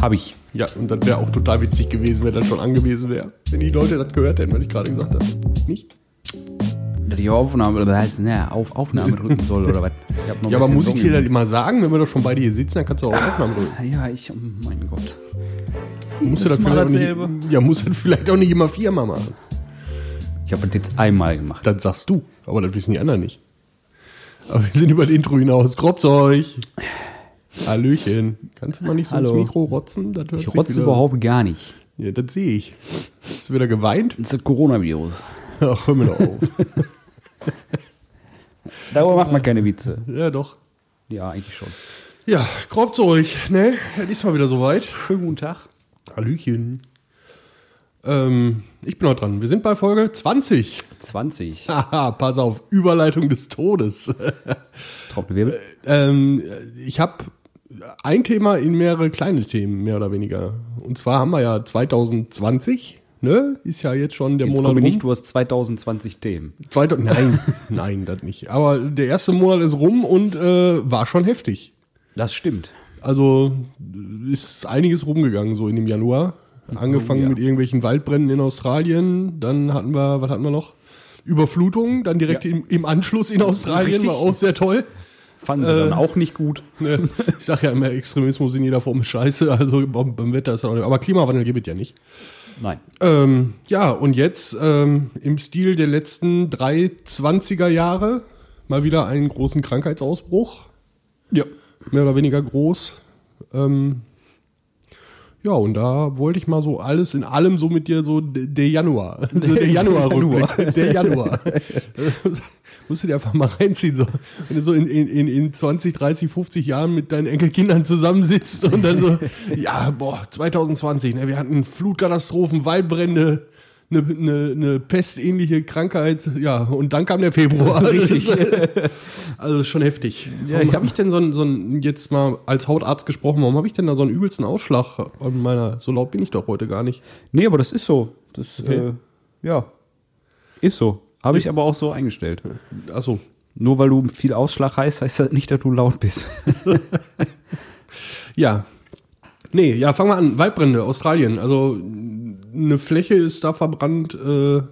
Hab ich. Ja, und das wäre auch total witzig gewesen, wenn das schon angewiesen wäre. Wenn die Leute das gehört hätten, was ich gerade gesagt habe. Nicht? Dass ich Aufnahme, oder heißt, ne, auf Aufnahme drücken soll oder was? Ja, aber muss ich dir das immer sagen, wenn wir doch schon beide hier sitzen, dann kannst du auch Aufnahmen drücken. Ja, ich, oh mein Gott. Musst du das Mal vielleicht auch nicht, ja, musst du das vielleicht auch nicht immer viermal machen. Ich habe das jetzt einmal gemacht. Das sagst du, aber das wissen die anderen nicht. Aber wir sind über das Intro hinaus. Grobt's euch. Hallöchen. Kannst du mal nicht so ins Hallo. Mikro rotzen? Das hört Ich sich rotze wieder- überhaupt gar nicht. Ja, das sehe ich. Hast du wieder geweint? Das ist das Coronavirus. Ach, hör mir doch auf. Darüber macht man keine Witze. ja, doch. Ja, eigentlich schon. Ja, grobt's euch, ne? Es ist mal wieder soweit. Schönen guten Tag. Hallöchen. Ähm, ich bin noch dran. Wir sind bei Folge 20. 20. Haha, pass auf, Überleitung des Todes. Trommelwirbel. ähm, ich habe ein Thema in mehrere kleine Themen, mehr oder weniger. Und zwar haben wir ja 2020, ne? Ist ja jetzt schon der Jetzt Monat rum. nicht, du hast 2020 Themen. Zweite, nein, nein, das nicht. Aber der erste Monat ist rum und äh, war schon heftig. Das stimmt. Also ist einiges rumgegangen so in dem Januar. Angefangen ja. mit irgendwelchen Waldbränden in Australien. Dann hatten wir, was hatten wir noch? Überflutung, dann direkt Ja. im, im Anschluss in Australien, Richtig. war auch sehr toll. Fanden sie Äh, dann auch nicht gut. Ne? Ich sag ja immer, Extremismus in jeder Form ist scheiße, also beim, beim Wetter ist das auch nicht. Aber Klimawandel gibt es ja nicht. Nein. Ähm, ja, und jetzt ähm, im Stil der letzten drei 20er Jahre mal wieder einen großen Krankheitsausbruch. Ja. mehr oder weniger groß. Ähm, ja, und da wollte ich mal so alles in allem so mit dir so der Januar. So der Januar-Rückblick. Der Januar. Musst du dir einfach mal reinziehen. So. Wenn du so in, in, in- in 20, 30, 50 Jahren mit deinen Enkelkindern zusammensitzt und dann so, ja, boah, 2020, ne, wir hatten Flutkatastrophen, Waldbrände, eine, eine, eine pestähnliche Krankheit, ja, und dann kam der Februar. Richtig. Also das ist schon heftig. Ja, Warum habe ich denn so einen, so einen, jetzt mal als Hautarzt gesprochen, warum habe ich denn da so einen übelsten Ausschlag an meiner, so laut bin ich doch heute gar nicht. Nee, aber das ist so. Das, Okay. äh, ja. Ist so. Habe ich aber auch so eingestellt. Achso. Nur weil du viel Ausschlag heißt, heißt das nicht, dass du laut bist. Ja. Nee, ja, fangen wir an. Waldbrände, Australien. Also eine Fläche ist da verbrannt, äh,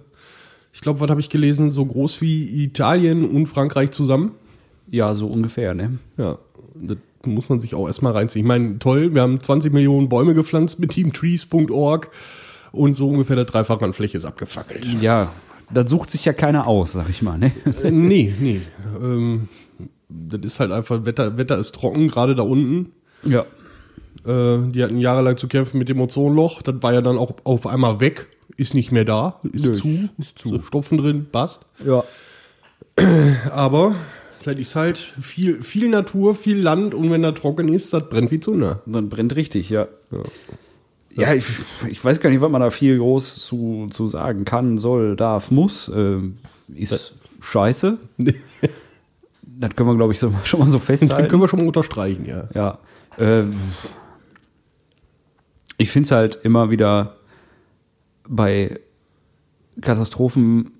ich glaube, was habe ich gelesen, so groß wie Italien und Frankreich zusammen. ja, so ungefähr, ne? Ja, das muss man sich auch erstmal reinziehen. Ich meine, toll, wir haben 20 Millionen Bäume gepflanzt mit teamtrees.org und so ungefähr der Dreifache an Fläche ist abgefackelt. Ja, das sucht sich ja keiner aus, sag ich mal, ne? Äh, nee, nee. Ähm, das ist halt einfach, Wetter, Wetter ist trocken, gerade da unten. Ja. Äh, die hatten jahrelang zu kämpfen mit dem Ozonloch. Das war ja dann auch auf einmal weg. Ist nicht mehr da. Ist Nö, zu. ist zu. So Stopfen drin, passt. Ja. Aber das ist halt viel, viel Natur, viel Land und wenn da trocken ist, das brennt wie Zunder. Dann brennt richtig, ja. Ja, ich, ich weiß gar nicht, was man da viel groß zu, zu sagen kann, soll, darf, muss. Ähm, ist scheiße. Das können wir, glaube ich, so, schon mal so festhalten. können wir schon mal unterstreichen, ja. Ja. Ähm, ich finde es halt immer wieder bei Katastrophen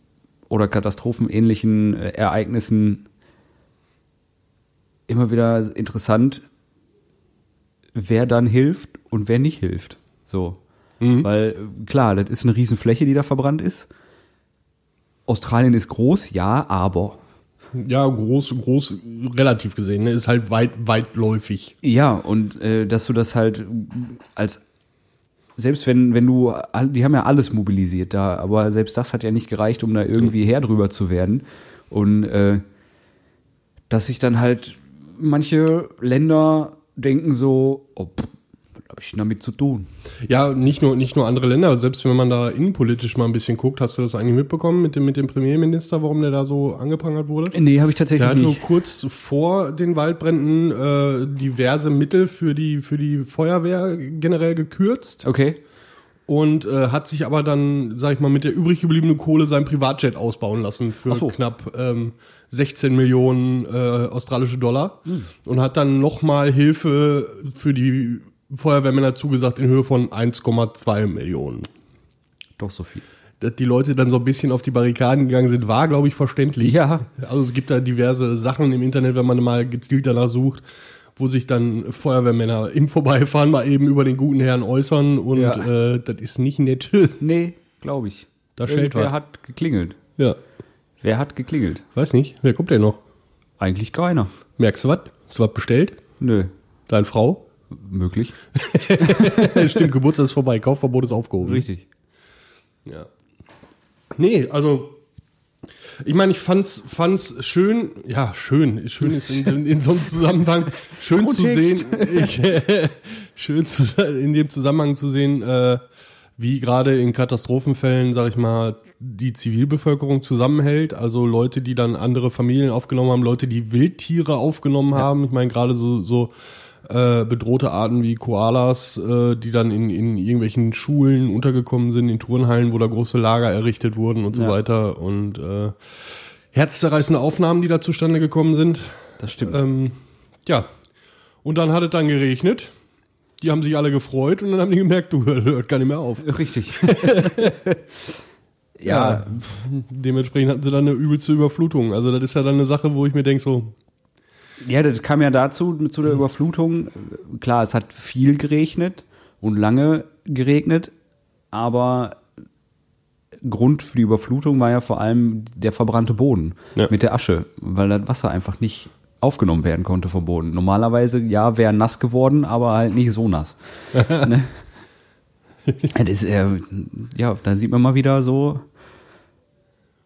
oder katastrophenähnlichen äh, Ereignissen immer wieder interessant, wer dann hilft und wer nicht hilft. So. Weil, äh, klar, das ist eine Riesenfläche, die da verbrannt ist. Australien ist groß, ja, aber. Ja, groß, groß, relativ gesehen, ne? ist halt weit, weitläufig. Ja, und äh, dass du das halt als selbst wenn, wenn du, die haben ja alles mobilisiert da, aber selbst das hat ja nicht gereicht, um da irgendwie her drüber zu werden. Und äh, dass sich dann halt manche Länder denken so, oh, pff, habe ich damit zu tun? Ja, nicht nur, nicht nur andere Länder, selbst wenn man da innenpolitisch mal ein bisschen guckt, hast du das eigentlich mitbekommen mit dem, mit dem Premierminister, warum der da so angeprangert wurde? Nee, habe ich Der tatsächlich hat so nicht. kurz vor den Waldbränden äh, diverse Mittel für die, für die Feuerwehr generell gekürzt Okay. und äh, hat sich aber dann, sag ich mal, mit der übrig gebliebenen Kohle sein Privatjet ausbauen lassen für so. knapp ähm, 16 Millionen äh, australische Dollar Hm. und hat dann nochmal Hilfe für die Feuerwehrmänner zugesagt in Höhe von 1,2 Millionen. Doch so viel. Dass die Leute dann so ein bisschen auf die Barrikaden gegangen sind, war, glaube ich, verständlich. Ja. Also es gibt da diverse Sachen im Internet, wenn man mal gezielt danach sucht, wo sich dann Feuerwehrmänner im Vorbeifahren mal eben über den guten Herrn äußern und Ja. äh, das ist nicht nett. Nee, glaube ich. Da schellt Wer hat geklingelt? ja, Wer hat geklingelt? weiß nicht. Wer kommt denn noch? Eigentlich keiner. Merkst du was? Hast du was bestellt? Nö. Deine Frau? Möglich. Stimmt, Geburtstag ist vorbei, Kaufverbot ist aufgehoben. Richtig. Ja. Nee, also ich meine, ich fand's, fand's schön, ja, schön, schön ist in, in, in so einem Zusammenhang, schön zu sehen, ich, schön zu, in dem Zusammenhang zu sehen, äh, wie gerade in Katastrophenfällen, sag ich mal, die Zivilbevölkerung zusammenhält. Also Leute, die dann andere Familien aufgenommen haben, Leute, die Wildtiere aufgenommen haben. Ich meine, gerade so, so äh, bedrohte Arten wie Koalas, äh, die dann in, in irgendwelchen Schulen untergekommen sind, in Turnhallen, wo da große Lager errichtet wurden und so Ja. weiter. Und äh, herzzerreißende Aufnahmen, die da zustande gekommen sind. Das stimmt. Ähm, ja, und dann hat es dann geregnet. Die haben sich alle gefreut und dann haben die gemerkt, du hört gar nicht mehr auf. Richtig. ja, Dementsprechend hatten sie dann eine übelste Überflutung. Also das ist ja dann eine Sache, wo ich mir denke so, Ja, das kam ja dazu, zu der Überflutung. Klar, es hat viel geregnet und lange geregnet, aber Grund für die Überflutung war ja vor allem der verbrannte Boden Ja. mit der Asche, weil das Wasser einfach nicht aufgenommen werden konnte vom Boden. Normalerweise, ja, wäre nass geworden, aber halt nicht so nass. ne? Das ist, äh, ja, da sieht man mal wieder so,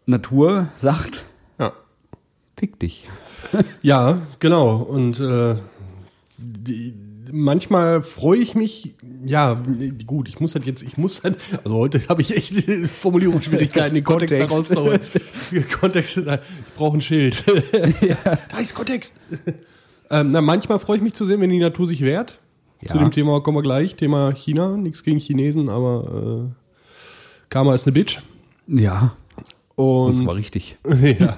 Natur sagt, ja. Fick dich. Ja, genau. Und äh, die, manchmal freue ich mich, ja, gut, ich muss halt jetzt, ich muss halt, also heute habe ich echt Formulierungsschwierigkeiten, den Kontext, herauszuholen. Kontext, ich brauche ein Schild. Da ist Kontext. ähm, na, manchmal freue ich mich zu sehen, wenn die Natur sich wehrt. Ja. Zu dem Thema kommen wir gleich. Thema China, nichts gegen Chinesen, aber äh, Karma ist eine Bitch. Ja, und Und zwar richtig. ja.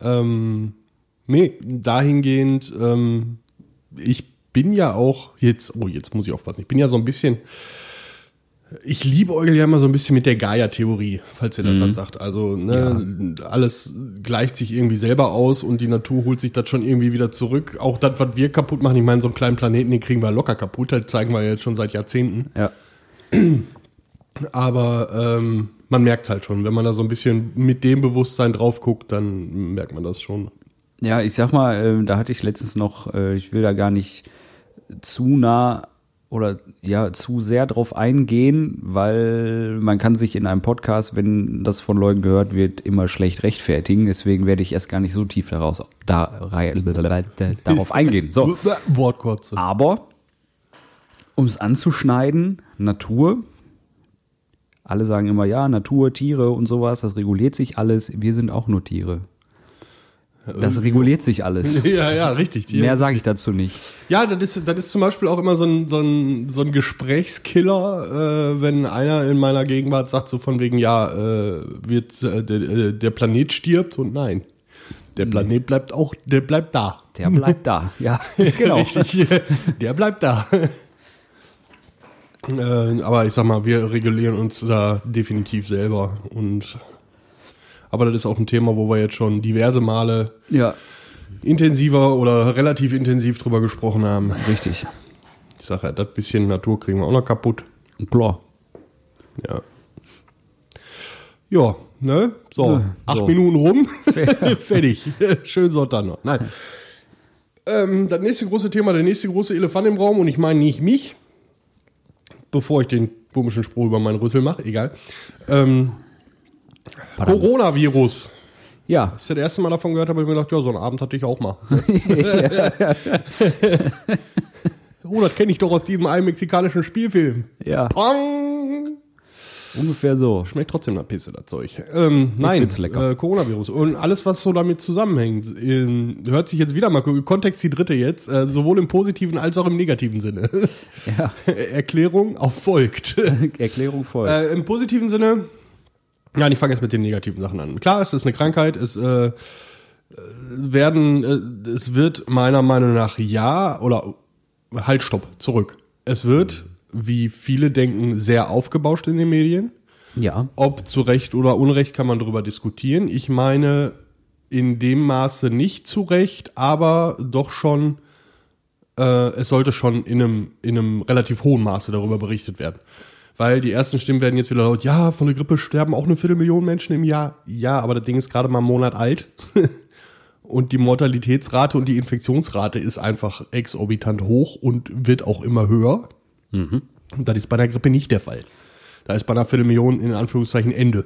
Ähm, nee, dahingehend, ähm, ich bin ja auch jetzt, oh, jetzt muss ich aufpassen, ich bin ja so ein bisschen, ich liebe Eugel ja immer so ein bisschen mit der Gaia-Theorie, falls ihr das was sagt. Also, ne, alles gleicht sich irgendwie selber aus und die Natur holt sich das schon irgendwie wieder zurück. Auch das, was wir kaputt machen, ich meine, so einen kleinen Planeten, den kriegen wir locker kaputt, das zeigen wir jetzt schon seit Jahrzehnten. Ja. Aber ähm, man merkt halt schon, wenn man da so ein bisschen mit dem Bewusstsein drauf guckt, dann merkt man das schon. Ja, ich sag mal, äh, da hatte ich letztens noch, äh, ich will da gar nicht zu nah oder ja zu sehr drauf eingehen, weil man kann sich in einem Podcast, wenn das von Leuten gehört wird, immer schlecht rechtfertigen. Deswegen werde ich erst gar nicht so tief daraus da, darauf eingehen. So, Wortkotze. aber um es anzuschneiden, Natur. Alle sagen immer, ja, Natur, Tiere und sowas, das reguliert sich alles. Wir sind auch nur Tiere. Das reguliert sich alles. Ja, ja, richtig. Die, Mehr sage ich dazu nicht. ja, das ist, das ist zum Beispiel auch immer so ein, so ein, so ein Gesprächskiller, äh, wenn einer in meiner Gegenwart sagt, so von wegen, ja, äh, wird, äh, der, äh, der Planet stirbt und nein. Der Planet bleibt auch, der bleibt da. Der bleibt da. Ja, genau. Richtig, der bleibt da. Äh, aber ich sag mal, wir regulieren uns da definitiv selber. Und aber das ist auch ein Thema, wo wir jetzt schon diverse Male Ja, intensiver oder relativ intensiv drüber gesprochen haben. richtig. Ich sag ja, das bisschen Natur kriegen wir auch noch kaputt. Klar. Ja. Ja, ne? So, Ja, acht so. Minuten rum. Fertig. Schön Sonntag noch. Nein. Ähm, das nächste große Thema, der nächste große Elefant im Raum, und ich meine nicht mich, bevor ich den komischen Spruch über meinen Rüssel mache, egal. Ähm. Coronavirus. Ja, Als ich das erste Mal davon gehört habe, habe ich mir gedacht, ja, so einen Abend hatte ich auch mal. oh, das kenne ich doch aus diesem einen mexikanischen Spielfilm. ja, Pong! Ungefähr so. Schmeckt trotzdem nach Pisse, das Zeug. Ähm, nein. Äh, Coronavirus. Und alles, was so damit zusammenhängt, ähm, hört sich jetzt wieder mal, Kontext die dritte jetzt, äh, sowohl im positiven als auch im negativen Sinne. Ja, Erklärung auf folgt. Erklärung voll. äh, Im positiven Sinne, ja, ich fange jetzt mit den negativen Sachen an. Klar, es ist eine Krankheit, es äh, äh, werden, äh, es wird meiner Meinung nach ja, oder halt, stopp, zurück. Es wird, wie viele denken, sehr aufgebauscht in den Medien. ja, Ob zu Recht oder Unrecht kann man darüber diskutieren. Ich meine in dem Maße nicht zu Recht, aber doch schon äh, es sollte schon in einem, in einem relativ hohen Maße darüber berichtet werden. Weil die ersten Stimmen werden jetzt wieder laut, ja, von der Grippe sterben auch eine Viertelmillion Menschen im Jahr. Ja, aber das Ding ist gerade mal einen Monat alt. und die Mortalitätsrate und die Infektionsrate ist einfach exorbitant hoch und wird auch immer höher. Und das ist bei der Grippe nicht der Fall. Da ist bei einer Viertelmillion in Anführungszeichen Ende.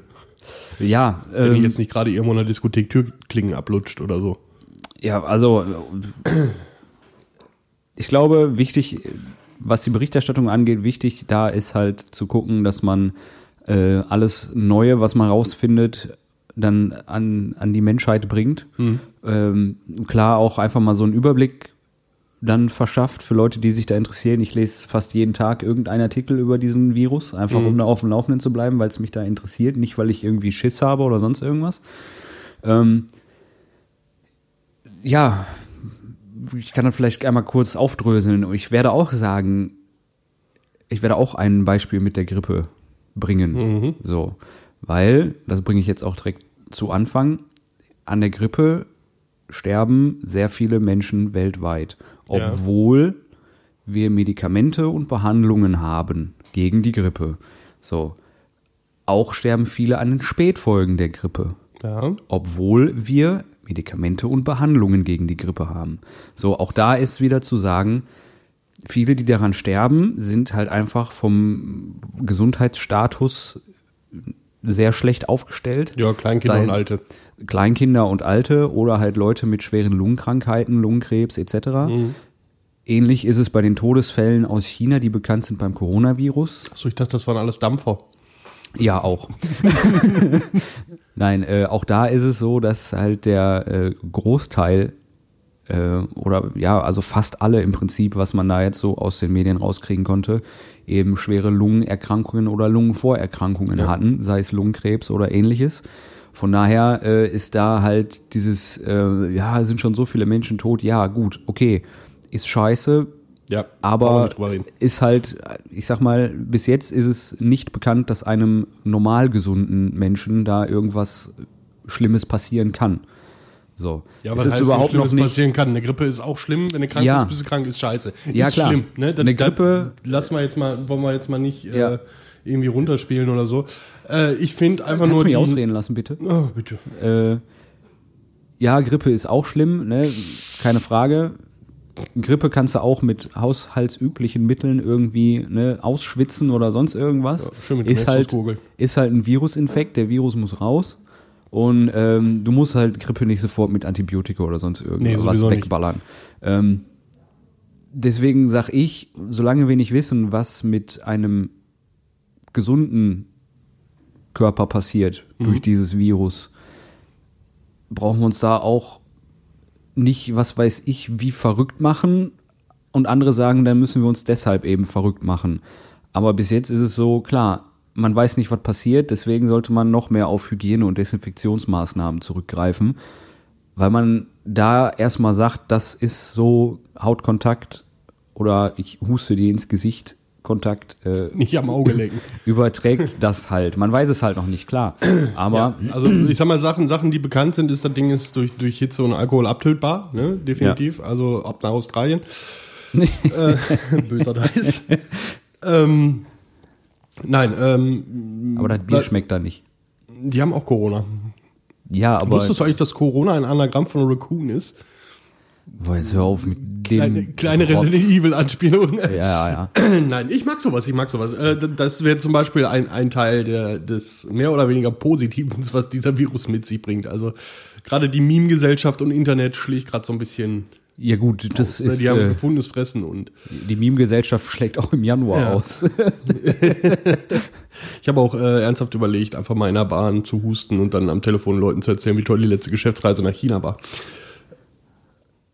Ja, Wenn ähm, die jetzt nicht gerade irgendwo in der Diskothek Türklingen ablutscht oder so. Ja, also ich glaube, wichtig, was die Berichterstattung angeht, wichtig da ist halt zu gucken, dass man äh, alles Neue, was man rausfindet, dann an, an die Menschheit bringt. Ähm, klar auch einfach mal so einen Überblick dann verschafft für Leute, die sich da interessieren. Ich lese fast jeden Tag irgendeinen Artikel über diesen Virus, einfach um da auf dem Laufenden zu bleiben, weil es mich da interessiert, nicht weil ich irgendwie Schiss habe oder sonst irgendwas. Ähm, ja, ich kann dann vielleicht einmal kurz aufdröseln. Ich werde auch sagen, ich werde auch ein Beispiel mit der Grippe bringen. So, weil, das bringe ich jetzt auch direkt zu Anfang, an der Grippe sterben sehr viele Menschen weltweit, Ja. obwohl wir Medikamente und Behandlungen haben gegen die Grippe. So, auch sterben viele an den Spätfolgen der Grippe Ja. obwohl wir Medikamente und Behandlungen gegen die Grippe haben. So, auch da ist wieder zu sagen, viele, die daran sterben, sind halt einfach vom Gesundheitsstatus sehr schlecht aufgestellt. Ja, Kleinkinder Sei- und Alte. Kleinkinder und Alte oder halt Leute mit schweren Lungenkrankheiten, Lungenkrebs etc. Ähnlich ist es bei den Todesfällen aus China, die bekannt sind beim Coronavirus. Achso, ich dachte, das waren alles Dampfer. Ja, auch. Nein, äh, auch da ist es so, dass halt der äh, Großteil äh, oder ja, also fast alle im Prinzip, was man da jetzt so aus den Medien rauskriegen konnte, eben schwere Lungenerkrankungen oder Lungenvorerkrankungen hatten, sei es Lungenkrebs oder ähnliches. Von daher äh, ist da halt dieses, äh, ja, sind schon so viele Menschen tot, ja, gut, okay, ist scheiße, Ja, aber ist halt, ich sag mal, bis jetzt ist es nicht bekannt, dass einem normal gesunden Menschen da irgendwas Schlimmes passieren kann. So. Ja, es was ist heißt, überhaupt noch nicht. passieren kann. Eine Grippe ist auch schlimm. Wenn du krank Ja. bist, bist du krank, ist scheiße. Ja, ist klar. schlimm. Ne? Da, Eine Grippe- Da, lassen wir jetzt mal, wollen wir jetzt mal nicht Ja. äh, irgendwie runterspielen oder so. Äh, ich finde einfach Kannst nur du mich ausreden lassen, bitte? Oh, bitte. Äh, ja, Grippe ist auch schlimm, ne? keine Frage. Grippe kannst du auch mit haushaltsüblichen Mitteln irgendwie ne, ausschwitzen oder sonst irgendwas. Ja, schön mit dem ist, halt, ist halt ein Virusinfekt, der Virus muss raus. Und ähm, du musst halt Grippe nicht sofort mit Antibiotika oder sonst Nee, irgendwas nicht. wegballern. Ähm, deswegen sag ich, solange wir nicht wissen, was mit einem gesunden Körper passiert Mhm. durch dieses Virus, brauchen wir uns da auch nicht, was weiß ich, wie verrückt machen. Und andere sagen, dann müssen wir uns deshalb eben verrückt machen. Aber bis jetzt ist es so, klar, man weiß nicht, was passiert, deswegen sollte man noch mehr auf Hygiene- und Desinfektionsmaßnahmen zurückgreifen, weil man da erstmal sagt, das ist so Hautkontakt oder ich huste dir ins Gesicht, Kontakt äh, Nicht am Auge lecken. überträgt das halt. Man weiß es halt noch nicht, klar. Aber Ja, also ich sag mal, Sachen, Sachen, die bekannt sind, ist das Ding ist durch, durch Hitze und Alkohol abtötbar, ne? Definitiv. Also ab nach Australien. äh, böser Dice. ähm, nein, ähm, Aber das Bier schmeckt da nicht. die haben auch Corona. Ja, aber. Wusstest du eigentlich, dass Corona ein Anagramm von Raccoon ist? Boah, jetzt hör auf mit dem. Kleine, kleine. Resident Evil Anspielung. Ja, ja, ja. Nein, ich mag sowas, ich mag sowas. Äh, Das wäre zum Beispiel ein, ein Teil der, des mehr oder weniger Positiven, was dieser Virus mit sich bringt. Also gerade die Meme-Gesellschaft und Internet schlägt gerade so ein bisschen. Ja, gut, das aus, ne? ist. die haben Äh, gefundenes Fressen und die Meme-Gesellschaft schlägt auch im Januar Ja. aus. ich habe auch äh, ernsthaft überlegt, einfach mal in der Bahn zu husten und dann am Telefon Leuten zu erzählen, wie toll die letzte Geschäftsreise nach China war.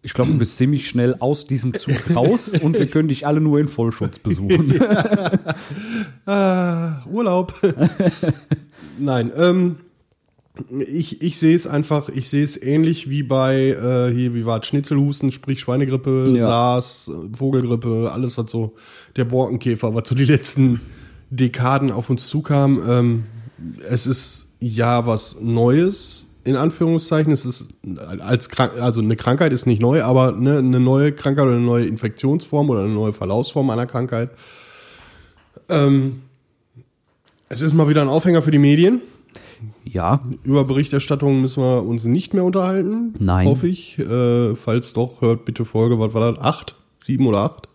Ich glaube, du bist ziemlich schnell aus diesem Zug raus und wir können dich alle nur in Vollschutz besuchen. Ah, Urlaub. Nein, ähm, ich, ich sehe es einfach, ich sehe es ähnlich wie bei, äh, hier, wie war es, Schnitzelhusten, sprich Schweinegrippe, Ja. SARS, Vogelgrippe, alles was so, der Borkenkäfer, was so die letzten Dekaden auf uns zukam. Ähm, es ist ja was Neues. in Anführungszeichen. Es ist als krank, also eine Krankheit ist nicht neu, aber ne, eine neue Krankheit oder eine neue Infektionsform oder eine neue Verlaufsform einer Krankheit. Ähm, es ist mal wieder ein Aufhänger für die Medien. Ja, Über Berichterstattung müssen wir uns nicht mehr unterhalten. Nein. Hoffe ich. Äh, falls doch, hört bitte Folge, was war das? Acht? Sieben oder acht?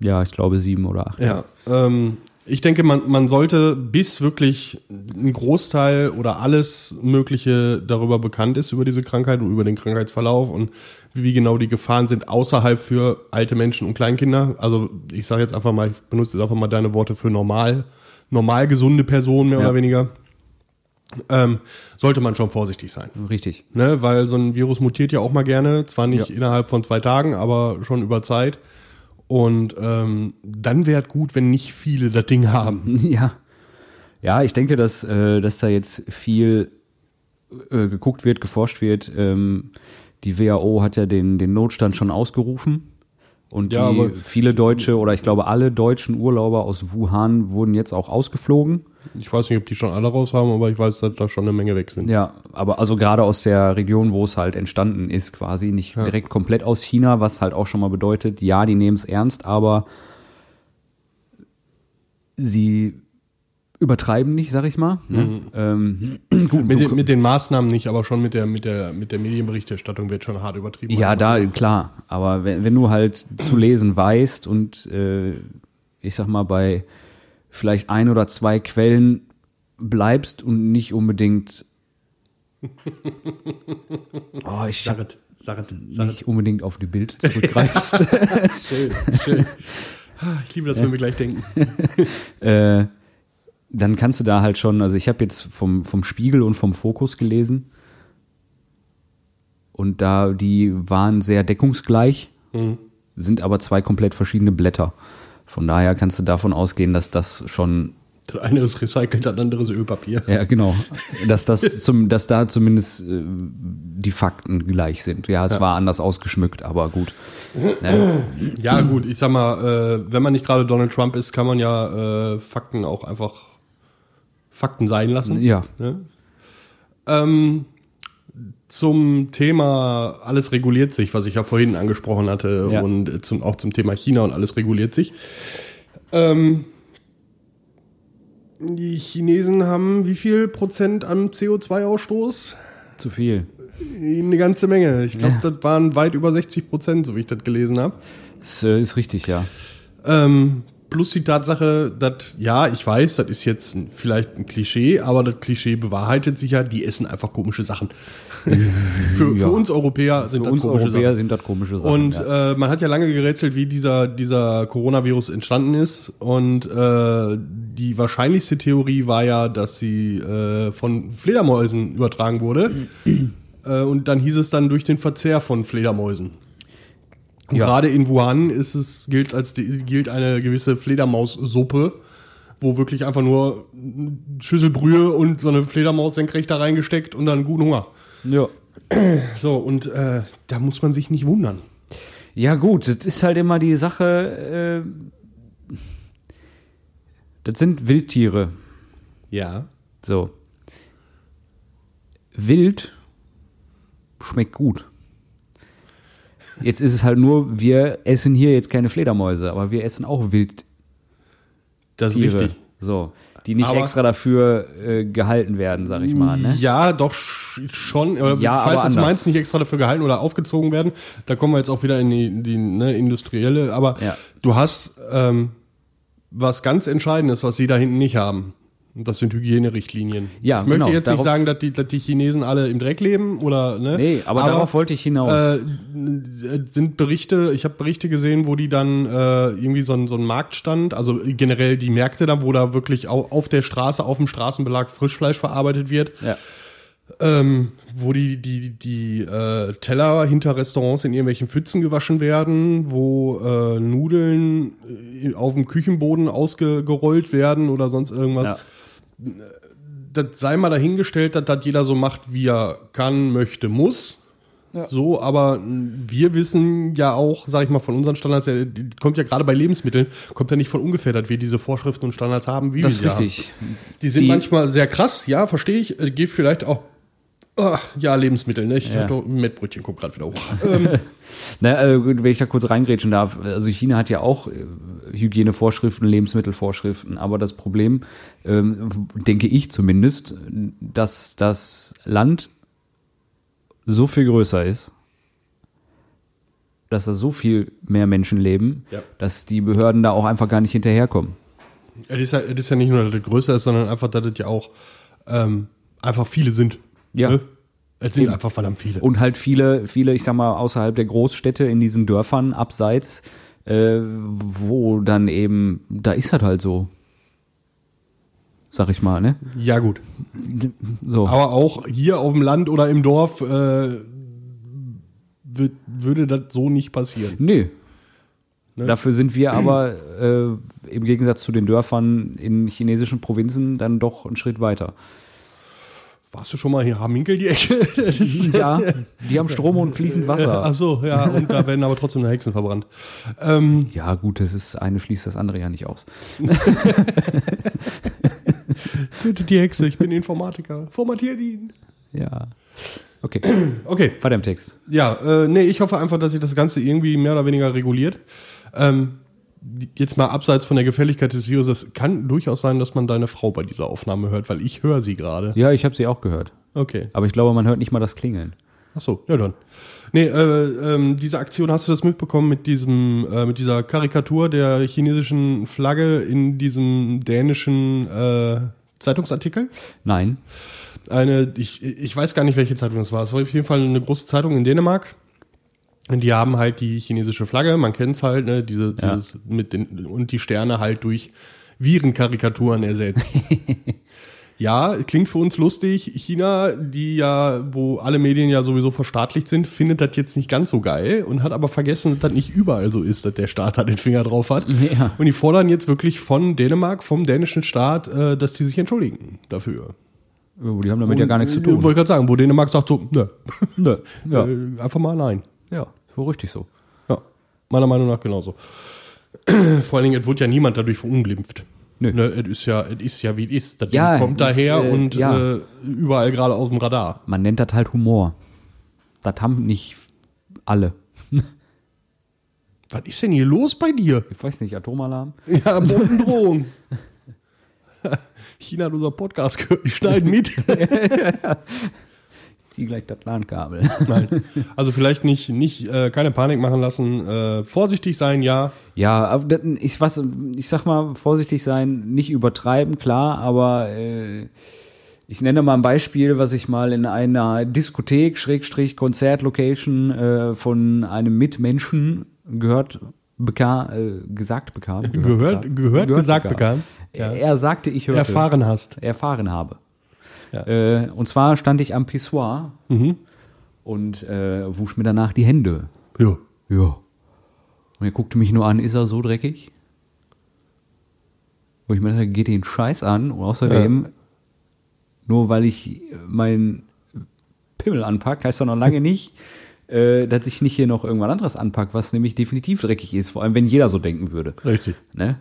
ja, ich glaube sieben oder acht. Ja. Ähm, ich denke, man, man sollte, bis wirklich ein Großteil oder alles Mögliche darüber bekannt ist, über diese Krankheit und über den Krankheitsverlauf und wie genau die Gefahren sind außerhalb für alte Menschen und Kleinkinder. Also ich sage jetzt einfach mal, ich benutze jetzt einfach mal deine Worte für normal, normal gesunde Personen mehr Ja. oder weniger. Ähm, sollte man schon vorsichtig sein. Richtig. Ne, weil so ein Virus mutiert ja auch mal gerne, zwar nicht Ja. innerhalb von zwei Tagen, aber schon über Zeit. Und ähm, dann wäre es gut, wenn nicht viele das Ding haben. Ja. Ja, ich denke, dass, äh, dass da jetzt viel äh, geguckt wird, geforscht wird. Ähm, die WHO hat ja den, den Notstand schon ausgerufen. Und Ja, die, viele Deutsche oder ich glaube alle deutschen Urlauber aus Wuhan wurden jetzt auch ausgeflogen. Ich weiß nicht, ob die schon alle raus haben, aber ich weiß, dass da schon eine Menge weg sind. Ja, aber also gerade aus der Region, wo es halt entstanden ist, quasi nicht direkt komplett aus China, was halt auch schon mal bedeutet, ja, die nehmen es ernst, aber sie übertreiben nicht, sag ich mal. Ne? Ähm, gut, Mit, den, mit den Maßnahmen nicht, aber schon mit der, mit der, mit der Medienberichterstattung wird schon hart übertrieben. ja, da, klar. Aber wenn, wenn du halt zu lesen weißt und äh, ich sag mal bei vielleicht ein oder zwei Quellen bleibst und nicht unbedingt oh, ich Sarret, Sarret, nicht unbedingt auf die Bild zurückgreifst, Schön, schön. Ich liebe das, wenn wir gleich denken. äh, dann kannst du da halt schon, also ich habe jetzt vom, vom Spiegel und vom Fokus gelesen und da die waren sehr deckungsgleich, Mhm. sind aber zwei komplett verschiedene Blätter. Von daher kannst du davon ausgehen, dass das schon, Das eine ist recycelt, das andere ist Ölpapier. ja genau, dass das zum, dass da zumindest äh, die Fakten gleich sind. Ja, es war anders ausgeschmückt, aber gut. Ne? Ja, gut, ich sag mal, äh, wenn man nicht gerade Donald Trump ist, kann man ja äh, Fakten auch einfach Fakten sein lassen. Ja, Ne? Ähm, zum Thema alles reguliert sich, was ich ja vorhin angesprochen hatte, Ja. und zum, auch zum Thema China und alles reguliert sich. Ähm, die Chinesen haben wie viel Prozent an CO2-Ausstoß? zu viel. Eine ganze Menge. Ich glaube, Ja. das waren weit über 60 Prozent, so wie ich das gelesen habe. Das äh, ist richtig, ja. Ähm, plus die Tatsache, dass, ja, ich weiß, das ist jetzt ein- vielleicht ein Klischee, aber das Klischee bewahrheitet sich ja, die essen einfach komische Sachen. für, Ja. für uns Europäer sind Für das uns komische Europäer Sachen. sind das komische Sachen. Und ja. äh, man hat ja lange gerätselt, wie dieser, dieser Coronavirus entstanden ist. Und äh, die wahrscheinlichste Theorie war ja, dass sie äh, von Fledermäusen übertragen wurde. äh, und dann hieß es dann durch den Verzehr von Fledermäusen. Und Ja. gerade in Wuhan ist es, gilt als gilt eine gewisse Fledermaussuppe, wo wirklich einfach nur eine Schüssel Brühe und so eine Fledermaus senkrecht da reingesteckt und dann guten Hunger. ja. So, und äh, da muss man sich nicht wundern. Ja, gut, das ist halt immer die Sache. Äh, das sind Wildtiere. Ja. So. Wild schmeckt gut. Jetzt ist es halt nur, wir essen hier jetzt keine Fledermäuse, aber wir essen auch Wildtiere. Das ist richtig. So. Die nicht Aber- extra dafür äh, gehalten werden, sag ich mal. Ne? Ja, doch sch- schon. Ja, falls aber du anders. meinst, nicht extra dafür gehalten oder aufgezogen werden, da kommen wir jetzt auch wieder in die, die ne, industrielle. Aber Ja. du hast ähm, was ganz Entscheidendes, was sie da hinten nicht haben. Das sind Hygienerichtlinien. Ja, ich möchte genau, jetzt nicht sagen, dass die, dass die Chinesen alle im Dreck leben oder ne. Nee, aber, darauf wollte ich hinaus. Äh, sind Berichte, ich habe Berichte gesehen, wo die dann äh, irgendwie so ein, so ein Marktstand, also generell die Märkte da, wo da wirklich au, auf der Straße, auf dem Straßenbelag Frischfleisch verarbeitet wird, ja. ähm, wo die, die, die äh, Teller hinter Restaurants in irgendwelchen Pfützen gewaschen werden, wo äh, Nudeln äh, auf dem Küchenboden ausgerollt werden oder sonst irgendwas. ja. Das sei mal dahingestellt, dass das jeder so macht, wie er kann, möchte, muss. So, aber wir wissen ja auch, sag ich mal, von unseren Standards, ja, die kommt ja gerade bei Lebensmitteln, kommt ja nicht von ungefähr, dass wir diese Vorschriften und Standards haben, wie Das wir ist sie haben. richtig. Die sind Die- manchmal sehr krass, ja, verstehe ich. Äh, Geht vielleicht auch Ah, ja, Lebensmittel, ne? Ich Ja. hatte ein Mettbrötchen kommt gerade wieder hoch. ähm, Na, äh, wenn ich da kurz reingrätschen darf, also China hat ja auch äh, Hygienevorschriften, Lebensmittelvorschriften, aber das Problem, ähm, denke ich zumindest, dass das Land so viel größer ist, dass da so viel mehr Menschen leben, Ja. dass die Behörden da auch einfach gar nicht hinterherkommen. es, ist ja, es ist ja nicht nur, dass es größer ist, sondern einfach, dass es ja auch ähm, einfach viele sind. Ja. Ne? Es sind Eben. einfach verdammt viele. Und halt viele, viele, ich sag mal, außerhalb der Großstädte in diesen Dörfern abseits, äh, wo dann eben, da ist das halt so. Sag ich mal, ne? ja, gut. So. Aber auch hier auf dem Land oder im Dorf äh, wird, würde das so nicht passieren. Nö. Ne? Dafür sind wir aber äh, im Gegensatz zu den Dörfern in chinesischen Provinzen dann doch einen Schritt weiter. Warst du schon mal hier Haminkel die Ecke? Ja, die haben Strom und fließend Ach Wasser. so, ja, und da werden aber trotzdem Hexen verbrannt. Ähm, Ja, gut, das ist eine schließt das andere ja nicht aus. tötet die Hexe, ich bin Informatiker. Formatiert ihn. Ja. Okay, Okay, weiter im Text. ja, äh, nee, ich hoffe einfach, dass sich das Ganze irgendwie mehr oder weniger reguliert. Ähm, jetzt mal abseits von der Gefälligkeit des Viruses, kann durchaus sein, dass man deine Frau bei dieser Aufnahme hört, weil ich höre sie gerade. Ja, ich habe sie auch gehört. Okay. Aber ich glaube, man hört nicht mal das Klingeln. Ach so, ja dann. Nee, äh, ähm, diese Aktion, hast du das mitbekommen mit diesem, äh, mit dieser Karikatur der chinesischen Flagge in diesem dänischen äh, Zeitungsartikel? Nein. Eine, ich, ich weiß gar nicht, welche Zeitung das war. Es war auf jeden Fall eine große Zeitung in Dänemark. Und die haben halt die chinesische Flagge, man kennt es halt, ne, diese, Ja. dieses mit den und die Sterne halt durch Virenkarikaturen ersetzt. ja, klingt für uns lustig. China, die ja, wo alle Medien ja sowieso verstaatlicht sind, findet das jetzt nicht ganz so geil und hat aber vergessen, dass das nicht überall so ist, dass der Staat da den Finger drauf hat. Ja. Und die fordern jetzt wirklich von Dänemark, vom dänischen Staat, äh, dass die sich entschuldigen dafür. Die haben damit ja gar nichts zu Äh, tun. Wollte gerade sagen, wo Dänemark sagt so, nö, Nö. Ja. äh, einfach mal nein. Ja, so richtig so. Ja, meiner Meinung nach genauso. Vor allen Dingen, es wird ja niemand dadurch verunglimpft. Nö. Ne, es ist ja, es ist ja wie es ist. Das Ja, Ding kommt daher äh, und ja. äh, überall gerade aus dem Radar. Man nennt das halt Humor. Das haben nicht alle. Was ist denn hier los bei dir? Ich weiß nicht, Atomalarm? Ja, Bombendrohung. China hat unser Podcast gehört, die schneiden mit. Zieh gleich das LAN-Kabel. Nein. Also vielleicht nicht, nicht äh, keine Panik machen lassen. Äh, vorsichtig sein, ja. Ja, ich, was, ich sag mal, vorsichtig sein, nicht übertreiben, klar, aber äh, ich nenne mal ein Beispiel, was ich mal in einer Diskothek, Schrägstrich, Konzertlocation äh, von einem Mitmenschen gehört bekam, äh, gesagt bekam. Gehört, gehört, gesagt bekam. Er, er sagte, ich hörte. Erfahren hast. erfahren habe. Ja. Äh, und zwar stand ich am Pissoir Mhm. und äh, wusch mir danach die Hände. Ja. Ja. Und er guckte mich nur an, ist er so dreckig? Wo ich mir dachte, geht den Scheiß an. Und außerdem, nur weil ich meinen Pimmel anpack, heißt das noch lange nicht, äh, dass ich nicht hier noch irgendwas anderes anpack, was nämlich definitiv dreckig ist. Vor allem, wenn jeder so denken würde. Richtig. Ne?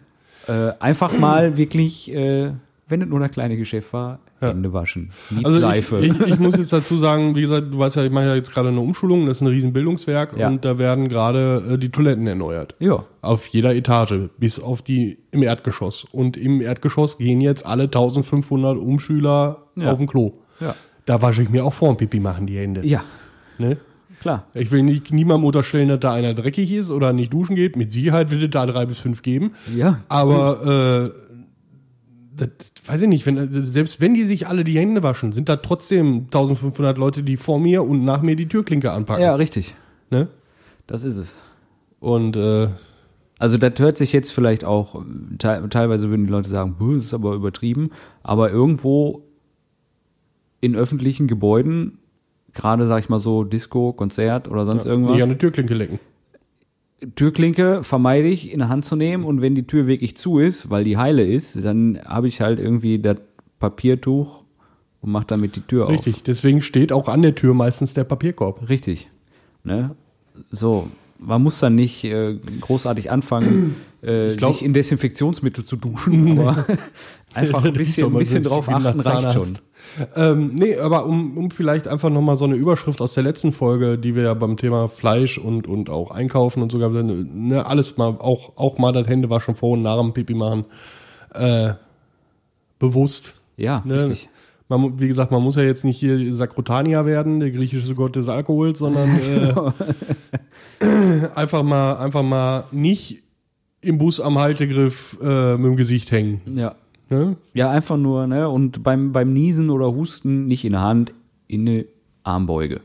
Äh, einfach mal wirklich, äh, wenn es nur das kleine Geschäft war, Hände waschen. Nie Also ich, Seife. ich, ich muss jetzt dazu sagen, wie gesagt, du weißt ja, ich mache ja jetzt gerade eine Umschulung, das ist ein riesen Bildungswerk Ja. und da werden gerade äh, die Toiletten erneuert. ja. Auf jeder Etage, bis auf die im Erdgeschoss. Und im Erdgeschoss gehen jetzt alle 1500 Umschüler Ja. auf dem Klo. Ja. Da wasche ich mir auch vor dem Pipi machen die Hände. Ja, Ne? klar. Ich will nicht, niemandem unterstellen, dass da einer dreckig ist oder nicht duschen geht. Mit Sicherheit wird es da drei bis fünf geben. Ja. Aber das, weiß ich nicht, wenn, selbst wenn die sich alle die Hände waschen, sind da trotzdem 1500 Leute, die vor mir und nach mir die Türklinke anpacken. Ja, richtig. Ne? Das ist es. Und äh, Also das hört sich jetzt vielleicht auch, te teilweise würden die Leute sagen, "Buh, das ist aber übertrieben, aber irgendwo in öffentlichen Gebäuden, gerade sag ich mal so Disco, Konzert oder sonst irgendwas, nicht an die Türklinke lecken. Türklinke vermeide ich in der Hand zu nehmen und wenn die Tür wirklich zu ist, weil die heile ist, dann habe ich halt irgendwie das Papiertuch und mache damit die Tür Richtig, deswegen steht auch an der Tür meistens der Papierkorb. auf. Richtig. Ne? So, man muss dann nicht äh, großartig anfangen, äh, glaub- sich in Desinfektionsmittel zu duschen, aber einfach ein bisschen, ein bisschen drauf achten reicht schon. Ähm, nee, aber um, um vielleicht einfach nochmal so eine Überschrift aus der letzten Folge, die wir ja beim Thema Fleisch und, und auch Einkaufen und sogar, ne, alles mal, auch, auch mal das Händewaschen vor und nach dem Pipi machen, äh, bewusst. Ja, Ne? richtig. Man, wie gesagt, man muss ja jetzt nicht hier Sakrotania werden, der griechische Gott des Alkohols, sondern Genau. äh, einfach mal, einfach mal nicht im Bus am Haltegriff äh, mit dem Gesicht hängen. Ja. Ne? Ja, einfach nur, ne? Und beim, beim Niesen oder Husten nicht in der Hand, in eine Armbeuge.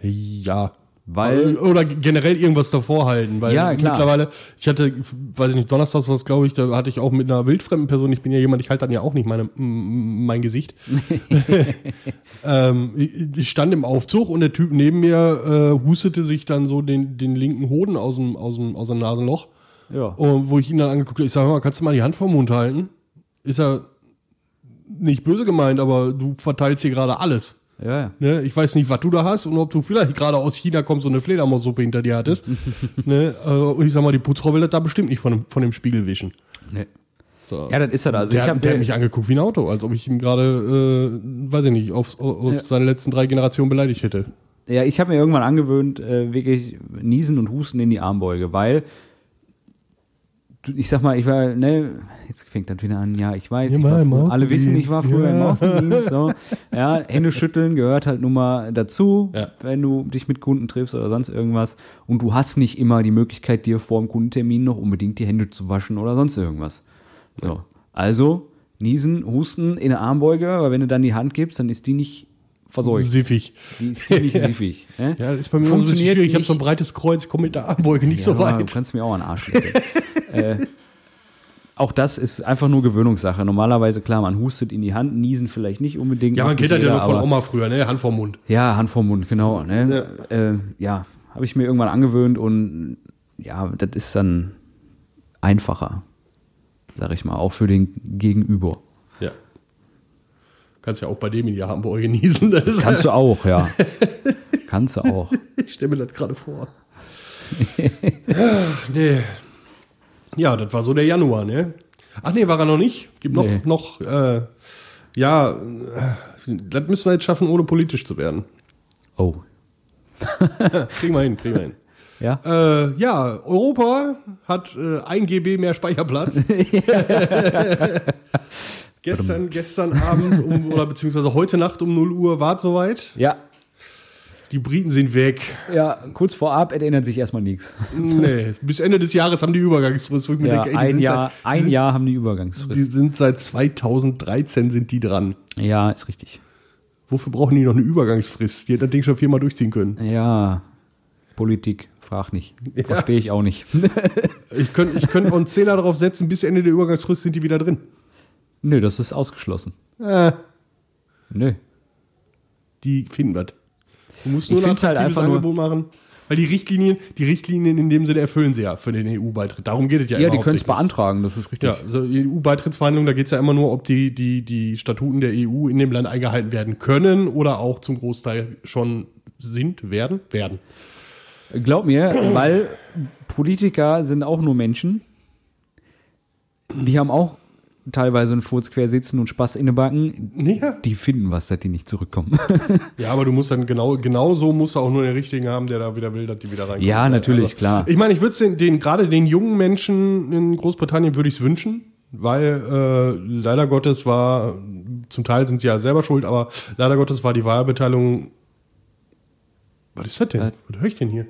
Ja. Weil- oder generell irgendwas davor halten, weil Ja, klar. mittlerweile, ich hatte, weiß ich nicht, Donnerstags was, glaube ich, da hatte ich auch mit einer wildfremden Person, ich bin ja jemand, ich halte dann ja auch nicht meine, mein Gesicht. ähm, ich- stand im Aufzug und der Typ neben mir äh, hustete sich dann so den, den linken Hoden aus dem, aus dem, aus dem Nasenloch. Ja. Und wo ich ihn dann angeguckt habe, ich sage mal, kannst du mal die Hand den Mund halten? Ist er nicht böse gemeint, aber du verteilst hier gerade alles. Ja, ja. Ne? Ich weiß nicht, was du da hast und ob du vielleicht gerade aus China kommst und eine Fledermaussuppe hinter dir hattest. ne? äh, Und ich sag mal, die Putzfrau will das da bestimmt nicht von dem, von dem Spiegel wischen. Nee. So. Ja, das ist er da. Also der, ich habe der hat mich angeguckt wie ein Auto, als ob ich ihm gerade, äh, weiß ich nicht, auf, auf Ja. seine letzten drei Generationen beleidigt hätte. Ja, ich habe mir irgendwann angewöhnt, äh, wirklich Niesen und Husten in die Armbeuge, weil ich sag mal, ich war, ne, jetzt fängt das wieder an, ja, ich weiß, Ja, ich war früher, alle wissen, ich war früher im Außendienst, so. Ja, Hände schütteln gehört halt nun mal dazu, Ja. wenn du dich mit Kunden triffst oder sonst irgendwas. Und du hast nicht immer die Möglichkeit, dir vor dem Kundentermin noch unbedingt die Hände zu waschen oder sonst irgendwas. So. Also, Niesen, Husten in der Armbeuge, aber wenn du dann die Hand gibst, dann ist die nicht verseucht. Siffig. Die ist die nicht siffig. ne? Ja, das ist bei mir Funktioniert so schwierig. Ich habe so ein breites Kreuz, ich komme mit der Armbeuge nicht so Ja, Du weit. kannst mir auch einen Arsch lecken. äh, auch das ist einfach nur Gewöhnungssache. Normalerweise, klar, man hustet in die Hand, niesen vielleicht nicht unbedingt. Ja, man kennt das ja jeder, nur von Oma früher, ne? Hand vorm Mund. Ja, Hand vorm Mund, genau. Ne? Ja, äh, ja habe ich mir irgendwann angewöhnt und ja, das ist dann einfacher, sag ich mal, auch für den Gegenüber. Ja. Kannst ja auch bei dem in die. Das ist Kannst du auch, ja. Kannst du auch. Ich stelle mir das gerade vor. Ach, nee. Ja, das war so der Januar, ne? Ach nee, war er noch nicht. Gibt noch, Nee. noch, äh, ja, äh, das müssen wir jetzt schaffen, ohne politisch zu werden. Oh. Kriegen wir hin, kriegen wir hin. Ja. Äh, ja, Europa hat äh, 1 GB mehr Speicherplatz. gestern, gestern Abend um, oder beziehungsweise heute Nacht um 0 Uhr war es soweit. Ja. Die Briten sind weg. Ja, kurz vorab erinnert sich erstmal nichts. Nee, bis Ende des Jahres haben die Übergangsfrist. Wo ich mir Ja, denke, ey, ein sind Jahr, Seit, ein die, Jahr haben die sind, die Übergangsfrist. sind seit 2013 sind die dran. Ja, ist richtig. Wofür brauchen die noch eine Übergangsfrist? Die hätten das Ding schon viermal durchziehen können. Ja, Politik, frag nicht. Verstehe ich auch nicht. Ich könnte ich könnt auch einen Zehner darauf setzen, bis Ende der Übergangsfrist sind die wieder drin. Nö, das ist ausgeschlossen. Äh, Nö. die finden was. Du musst Ich nur ein find's halt einfach nur- Angebot machen. Weil die Richtlinien, die Richtlinien in dem Sinne erfüllen sie ja für den EU-Beitritt. Darum geht es ja Ja, die können es beantragen, das ist richtig. Ja, so EU-Beitrittsverhandlungen, da geht es ja immer nur, ob die, die, die Statuten der EU in dem Land eingehalten werden können oder auch zum Großteil schon sind, werden, werden. Glaub mir, weil Politiker sind auch nur Menschen. Die haben auch teilweise einen Furz quer sitzen und Spaß in den Backen. Ja. Die finden was, dass die nicht zurückkommen. ja, aber du musst dann genau, genau so musst du auch nur den richtigen haben, der da wieder will, dass die wieder reinkommen. Ja, natürlich, klar. Ich meine, ich würde es den, den gerade den jungen Menschen in Großbritannien würde ich es wünschen, weil äh, leider Gottes war, zum Teil sind sie ja selber schuld, aber leider Gottes war die Wahlbeteiligung. Was ist das denn? Was? Was höre ich denn hier?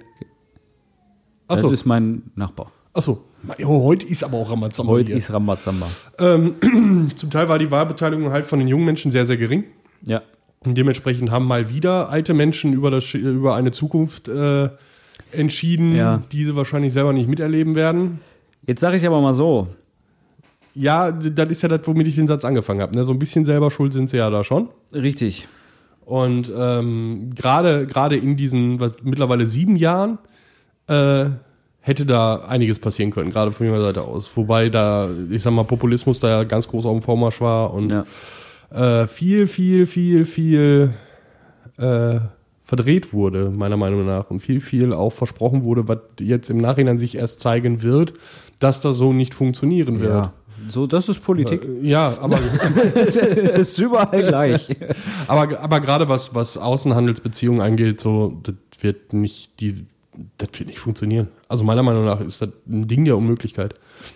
Das Achso, ist mein Nachbar. achso. Heute ist aber auch Ramazamba. Heute hier. ist Rambazamba. Zum Teil war die Wahlbeteiligung halt von den jungen Menschen sehr, sehr gering. Ja. Und dementsprechend haben mal wieder alte Menschen über, das, über eine Zukunft äh, entschieden, Ja. die sie wahrscheinlich selber nicht miterleben werden. Jetzt sage ich aber mal so, Ja, das ist ja das, womit ich den Satz angefangen habe. Ne? So ein bisschen selber schuld sind sie ja da schon. richtig. Und ähm, gerade gerade in diesen was, mittlerweile sieben Jahren äh, hätte da einiges passieren können, gerade von ihrer Seite aus. Wobei da, ich sag mal, Populismus da ja ganz groß auf dem Vormarsch war und Ja. äh, viel, viel, viel, viel äh, verdreht wurde, meiner Meinung nach. Und viel, viel auch versprochen wurde, was jetzt im Nachhinein sich erst zeigen wird, dass das so nicht funktionieren wird. Ja. So, das ist Politik. Äh, Ja, aber, ist überall gleich. aber, aber gerade was, was Außenhandelsbeziehungen angeht, so, das wird nicht, die, das wird nicht funktionieren. Also meiner Meinung nach ist das ein Ding der Unmöglichkeit.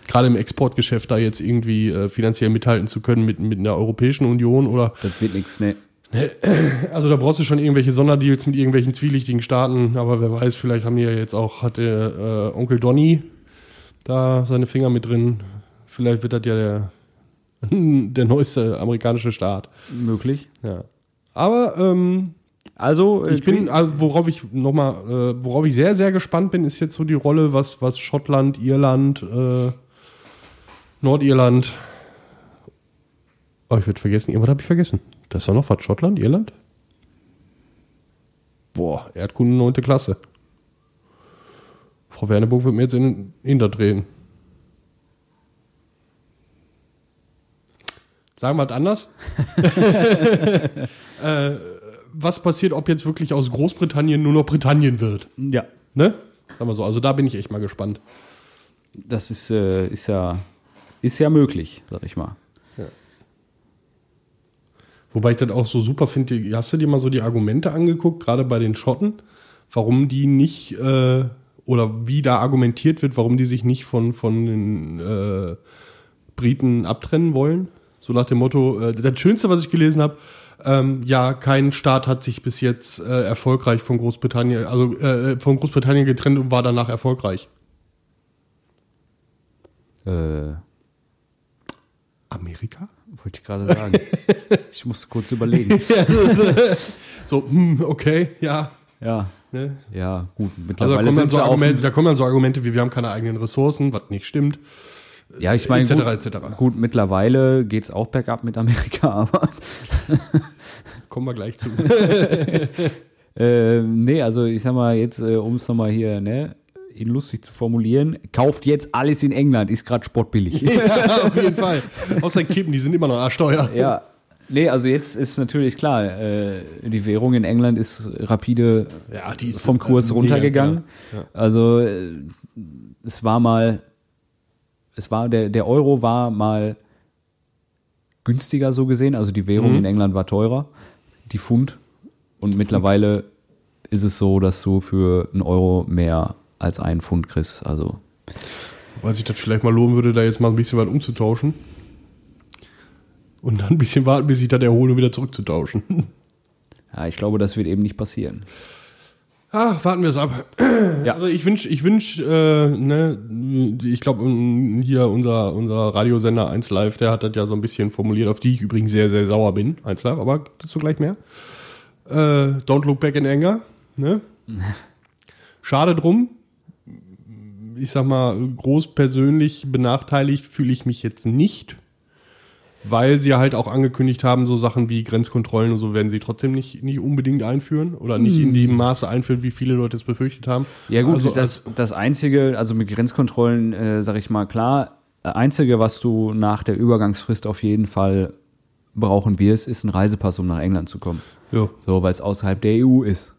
Gerade im Exportgeschäft da jetzt irgendwie äh, finanziell mithalten zu können mit, mit einer Europäischen Union oder Das wird nichts, ne. Also da brauchst du schon irgendwelche Sonderdeals mit irgendwelchen zwielichtigen Staaten, aber wer weiß, vielleicht haben die ja jetzt auch, hat der äh, Onkel Donny da seine Finger mit drin. Vielleicht wird das ja der, der neueste amerikanische Staat. Möglich. Ja. Aber ähm, Also, äh, ich bin, also worauf ich nochmal, äh, worauf ich sehr, sehr gespannt bin, ist jetzt so die Rolle, was, was Schottland, Irland, äh, Nordirland. Oh, ich werde vergessen, irgendwas habe ich vergessen. Da ist doch noch was, Schottland, Irland? Boah, Erdkunde 9. Klasse. Frau Werneburg wird mir jetzt in den Hinter drehen. Sagen wir es anders. äh, was passiert, ob jetzt wirklich aus Großbritannien nur noch Britannien wird? ja. Ne? Sagen wir so. Also da bin ich echt mal gespannt. Das ist, äh, ist ja, ist ja möglich, sag ich mal. Wobei ich das auch so super finde. Hast du dir mal so die Argumente angeguckt, gerade bei den Schotten, warum die nicht äh, oder wie da argumentiert wird, warum die sich nicht von, von den äh, Briten abtrennen wollen? So nach dem Motto, äh, das Schönste, was ich gelesen habe, ähm, ja, kein Staat hat sich bis jetzt äh, erfolgreich von Großbritannien, also äh, von Großbritannien getrennt und war danach erfolgreich. Äh, Amerika? wollte ich gerade sagen. ich muss kurz überlegen. So, hm, okay, ja. Ja, Ne? ja, gut. Also da Mittlerweile kommen, so. Argumente, da kommen dann so Argumente wie, wir haben keine eigenen Ressourcen, was nicht stimmt. Ja, ich meine, etc., gut, etc.. gut, mittlerweile geht's auch bergab mit Amerika, aber Kommen wir gleich zu. äh, nee, also ich sag mal jetzt, äh, um es nochmal hier, ne, lustig zu formulieren, kauft jetzt alles in England, ist gerade spottbillig. ja, auf jeden Fall. Außer Kippen, die sind immer noch Steuer. ja. Nee, also jetzt ist natürlich klar, äh, die Währung in England ist rapide Ja, ist vom Kurs äh, runtergegangen. mega, ja. Also äh, es war mal, es war der der Euro war mal günstiger so gesehen. Also die Währung Mhm. in England war teurer, die Pfund. Und mittlerweile ist es so, dass du für einen Euro mehr als einen Pfund kriegst. Also Weil sich das vielleicht mal lohnen würde, da jetzt mal ein bisschen was umzutauschen. Und dann ein bisschen warten, bis sich das erholen und wieder zurückzutauschen. ja, ich glaube, das wird eben nicht passieren. Ah, warten wir es ab. Ja. Also ich wünsche, ich wünsch, äh, ne, ich glaube, hier unser, unser Radiosender 1 Live, der hat das ja so ein bisschen formuliert, auf die ich übrigens sehr, sehr sauer bin. 1 Live, aber dazu gleich mehr. Äh, don't look back in anger. Ne? Schade drum. Ich sag mal, groß persönlich benachteiligt fühle ich mich jetzt nicht. Weil sie halt auch angekündigt haben, so Sachen wie Grenzkontrollen und so werden sie trotzdem nicht, nicht unbedingt einführen oder nicht in dem Maße einführen, wie viele Leute es befürchtet haben. Ja gut, Also, das, das Einzige, also mit Grenzkontrollen, äh, sag ich mal, klar, äh, Einzige, was du nach der Übergangsfrist auf jeden Fall brauchen wirst, ist ein Reisepass, um nach England zu kommen. ja, So, weil es außerhalb der EU ist.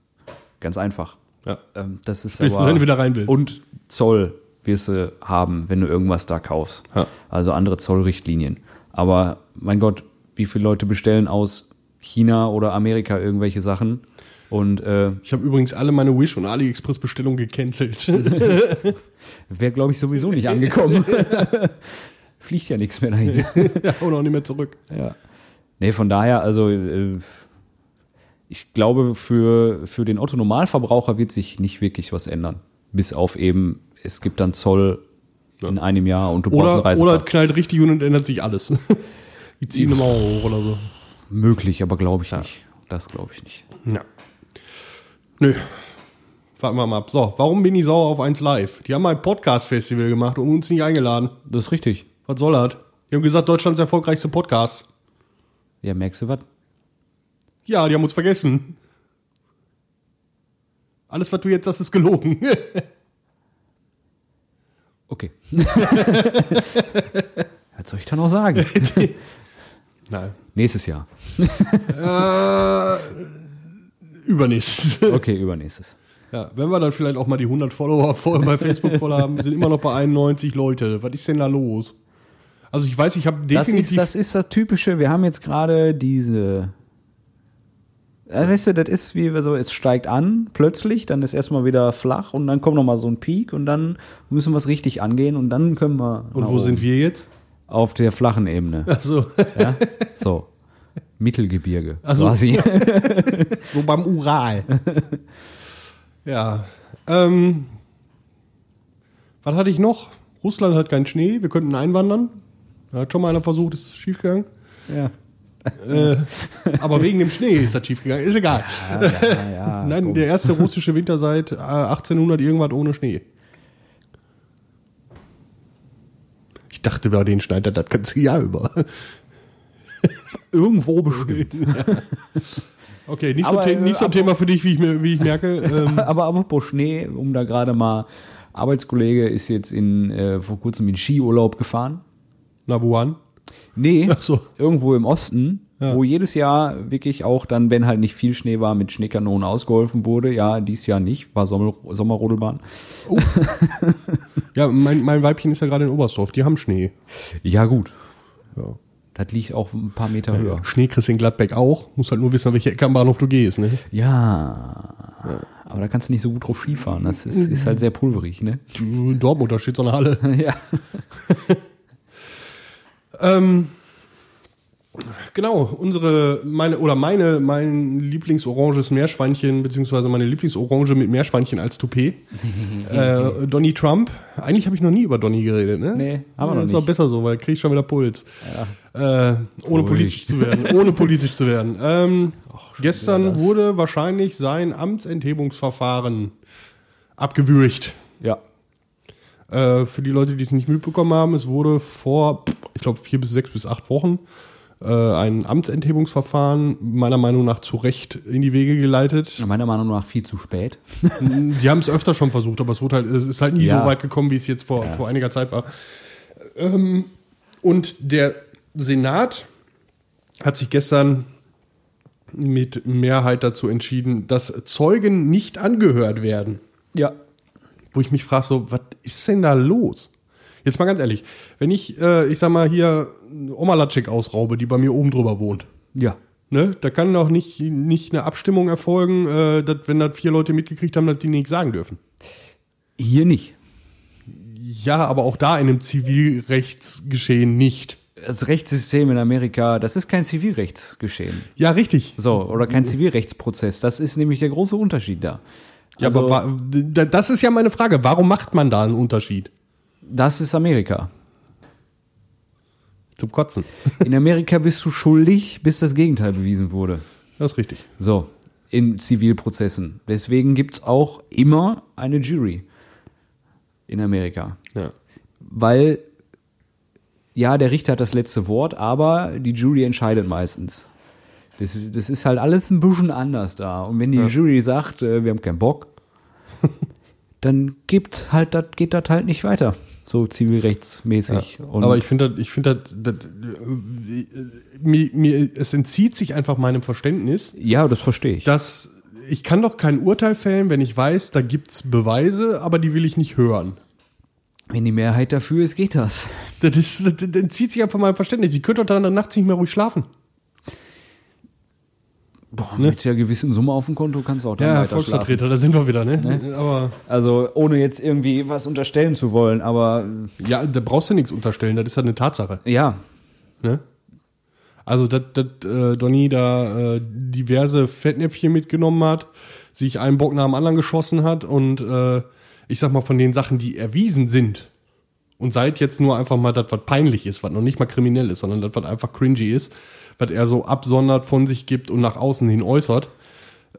Ganz einfach. ja. Ähm, das ist du aber, dann wieder rein willst. Und Zoll wirst du haben, wenn du irgendwas da kaufst. Ja. Also andere Zollrichtlinien. Aber mein Gott, wie viele Leute bestellen aus China oder Amerika irgendwelche Sachen? Und äh, Ich habe übrigens alle meine Wish- und AliExpress-Bestellungen gecancelt. wäre, glaube ich, sowieso nicht angekommen. Fliegt ja nichts mehr dahin. ja, und auch nicht mehr zurück. Ja. Nee, von daher, also äh, ich glaube, für, für den Otto-Normalverbraucher wird sich nicht wirklich was ändern. Bis auf eben, es gibt dann Zoll in einem Jahr und du brauchst einen Oder, oder es Reisepass. knallt richtig und ändert sich alles. Die ziehen immer hoch oder so. Möglich, aber glaube ich nicht. Das glaube ich nicht. Ja. Nö. Warten wir mal ab. So, warum bin ich sauer auf 1 Live? Die haben mal ein Podcast-Festival gemacht und uns nicht eingeladen. Das ist richtig. Was soll das? Die haben gesagt, Deutschlands erfolgreichste Podcast. Ja, merkst du was? Ja, die haben uns vergessen. Alles, was du jetzt sagst, ist gelogen. Okay. was soll ich da noch sagen? Nein. Nächstes Jahr. Äh, Übernächstes. Okay, übernächstes. Ja, wenn wir dann vielleicht auch mal die 100 Follower voll bei Facebook voll haben, wir sind immer noch bei 91 Leute. Was ist denn da los? Also ich weiß, ich habe Das definitiv ist, das ist das Typische. Wir haben jetzt gerade diese. Ja, weißt du, das ist wie so, es steigt an plötzlich, dann ist erstmal wieder flach und dann kommt nochmal so ein Peak und dann müssen wir es richtig angehen und dann können wir. Und wo sind wir jetzt? Auf der flachen Ebene. Also, Ja? So. Mittelgebirge. Ach so. Quasi. so beim Ural. ja. Ähm, was hatte ich noch? Russland hat keinen Schnee, wir könnten einwandern. Da hat schon mal einer versucht, ist schiefgegangen. ja. Äh, aber wegen dem Schnee ist das schiefgegangen. Ist egal. Ja, ja, ja, Nein, komm. der erste russische Winter seit äh, 1800 irgendwas ohne Schnee. Ich dachte, bei denen schneit er das ganze Jahr über. Irgendwo bestimmt. Okay, nicht so, Aber, äh, so ein Thema für dich, wie ich, wie ich merke. Ähm, Aber apropos Schnee, um da gerade mal, Arbeitskollege ist jetzt in, äh, vor kurzem in Skiurlaub gefahren. na, Wuhan? Nee, so. irgendwo im Osten, Ja. wo jedes Jahr wirklich auch dann, wenn halt nicht viel Schnee war, mit Schneekanonen ausgeholfen wurde. Ja, dies Jahr nicht, war Sommer, Sommerrodelbahn. Ja, mein, mein Weibchen ist ja gerade in Oberstdorf. Die haben Schnee. Ja, gut. Ja. Das liegt auch ein paar Meter höher. Schnee kriegst du in Gladbeck auch. Muss halt nur wissen, an welche Ecke am Bahnhof du gehst. Ne? Ja. Aber da kannst du nicht so gut drauf Skifahren. Das ist, ist halt sehr pulverig, ne? In Dortmund, da steht so eine Halle. ja. Ähm, genau, unsere, meine, oder meine, mein Lieblingsoranges Meerschweinchen, beziehungsweise meine Lieblingsorange mit Meerschweinchen als Toupet. äh, Donny Trump. Eigentlich habe ich noch nie über Donny geredet, ne? Nee, haben wir ja, noch Ist auch nicht. besser so, weil krieg ich schon wieder Puls. Äh, ohne Ruhig. politisch zu werden. Ohne politisch zu werden. Ähm, gestern wieder das. wurde wahrscheinlich sein Amtsenthebungsverfahren abgewürgt. Ja. Äh, für die Leute, die es nicht mitbekommen haben, es wurde vor, ich glaube, vier bis sechs bis acht Wochen äh, ein Amtsenthebungsverfahren meiner Meinung nach zu Recht in die Wege geleitet. Meiner Meinung nach viel zu spät. Die haben es öfter schon versucht, aber es, wurde halt, es ist halt nie Ja. so weit gekommen, wie es jetzt vor, vor einiger Zeit war. Ähm, und der Senat hat sich gestern mit Mehrheit dazu entschieden, dass Zeugen nicht angehört werden. Ja. Wo ich mich frage, so, was ist denn da los? Jetzt mal ganz ehrlich, wenn ich, äh, ich sag mal, hier Oma Latschik ausraube, die bei mir oben drüber wohnt, Ja. ne, da kann doch nicht, nicht eine Abstimmung erfolgen, äh, dass, wenn das vier Leute mitgekriegt haben, dass die nichts sagen dürfen. Hier nicht. Ja, aber auch da in einem Zivilrechtsgeschehen nicht. Das Rechtssystem in Amerika, das ist kein Zivilrechtsgeschehen. Ja, richtig. So, oder kein Zivilrechtsprozess. Das ist nämlich der große Unterschied da. Ja, Also, aber das ist ja meine Frage. Warum macht man da einen Unterschied? das ist Amerika. Zum Kotzen. In Amerika bist du schuldig, bis das Gegenteil bewiesen wurde. Das ist richtig. So, in Zivilprozessen. Deswegen gibt's auch immer eine Jury in Amerika. Ja. Weil, ja, der Richter hat das letzte Wort, aber die Jury entscheidet meistens. Das, das ist halt alles ein bisschen anders da. Und wenn die Jury sagt, äh, wir haben keinen Bock, dann gibt halt, das geht das halt nicht weiter. So zivilrechtsmäßig. Und aber ich finde, das- ich finde, äh, mir, mir, es entzieht sich einfach meinem Verständnis, ja, das verstehe ich. dass ich kann doch kein Urteil fällen, wenn ich weiß, da gibt's Beweise, aber die will ich nicht hören. Wenn die Mehrheit dafür ist, geht das. Das, ist, das, das entzieht sich einfach meinem Verständnis. Ich könnte doch dann nachts nicht mehr ruhig schlafen. Boah, mit der gewissen Summe auf dem Konto kannst du auch dann Ja. Volksvertreter, da sind wir wieder, ne? Aber Also ohne jetzt irgendwie was unterstellen zu wollen, aber ja, da brauchst du nichts unterstellen, das ist halt eine Tatsache. ja, Ne? Also, dass dass, äh, Donny da äh, diverse Fettnäpfchen mitgenommen hat, sich einen Bock nach dem anderen geschossen hat und äh, ich sag mal, von den Sachen, die erwiesen sind, und seid jetzt nur einfach mal das, was peinlich ist, was noch nicht mal kriminell ist, sondern das, was einfach cringy ist, was er so absondert von sich gibt und nach außen hin äußert.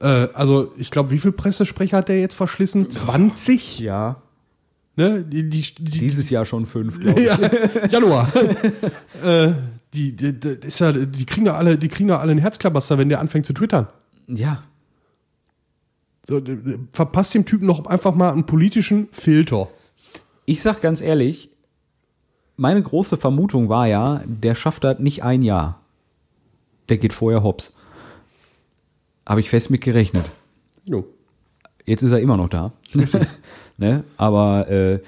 Äh, also, ich glaube, wie viel Pressesprecher hat der jetzt verschlissen? 20? ja, Ne? Die, die, die, dieses Jahr schon fünf, glaube ich. ja, Januar. äh, die, die, die, ist ja, die kriegen da alle, die kriegen da alle einen Herzklabaster, wenn der anfängt zu twittern. Ja, So, d- verpasst dem Typen noch einfach mal einen politischen Filter. ich sag ganz ehrlich, meine große Vermutung war ja, der schafft das nicht ein Jahr. Der geht vorher hops. Habe ich fest mit gerechnet. Jo. Jetzt ist er immer noch da. ne? Aber äh,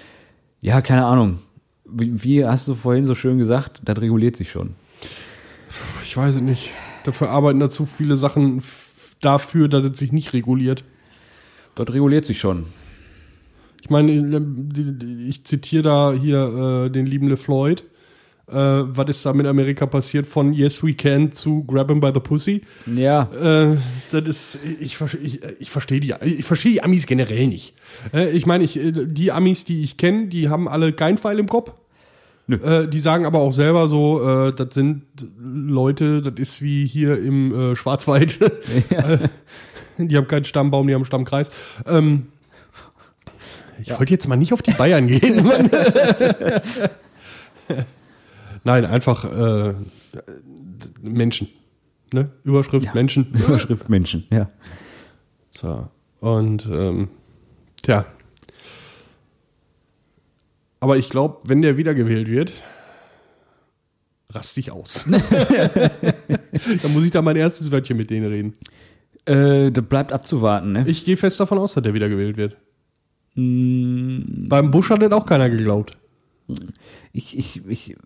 ja, keine Ahnung. Wie, wie hast du vorhin so schön gesagt, das reguliert sich schon. Ich weiß es nicht. Dafür arbeiten da zu viele Sachen dafür, dass es sich nicht reguliert. Das reguliert sich schon. Ich meine, ich zitiere da hier äh, den lieben LeFloid. Äh, was ist da mit Amerika passiert? Von Yes We Can zu Grab him by the Pussy. Ja, Äh, das ist, ich, ich, ich verstehe die, ich verstehe die Amis generell nicht. Äh, ich meine, ich, äh, die Amis, die ich kenne, die haben alle keinen Pfeil im Kopf. Nö. Äh, die sagen aber auch selber so, äh, das sind Leute, das ist wie hier im Schwarzwald. Äh, die haben keinen Stammbaum, die haben einen Stammkreis. Ähm, ich wollte jetzt mal nicht auf die Bayern gehen. Nein, einfach äh, Menschen. Ne? Überschrift Ja. Menschen. Überschrift Menschen, ja. So. Und ähm, tja. Aber ich glaube, wenn der wiedergewählt wird, raste ich aus. Dann muss ich da mein erstes Wörtchen mit denen reden. Äh, das bleibt abzuwarten, ne? Ich gehe fest davon aus, dass der wiedergewählt wird. Mm, Beim Bush hat das auch keiner geglaubt. Ich, ich, ich,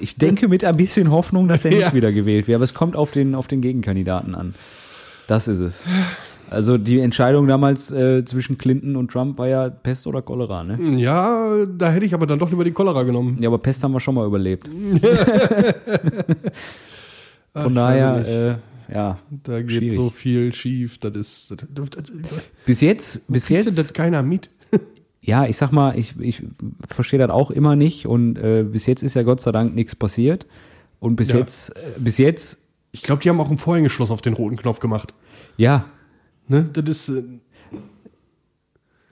ich denke mit ein bisschen Hoffnung, dass er nicht Ja. wieder gewählt wird, aber es kommt auf den, auf den Gegenkandidaten an. Das ist es. Also die Entscheidung damals äh, zwischen Clinton und Trump war ja Pest oder Cholera, ne? Ja, da hätte ich aber dann doch lieber die Cholera genommen. Ja, aber Pest haben wir schon mal überlebt. Von daher, äh, ja. Da geht schwierig. so viel schief. Das ist. Das, das, Bis jetzt, bis denn das jetzt, keiner mit. Ja, ich sag mal, ich, ich verstehe das auch immer nicht und äh, bis jetzt ist ja Gott sei Dank nichts passiert. Und bis Ja. jetzt, äh, bis jetzt, Ich glaube, die haben auch ein Vorhängeschloss auf den roten Knopf gemacht. ja, Ne? Das ist. Äh,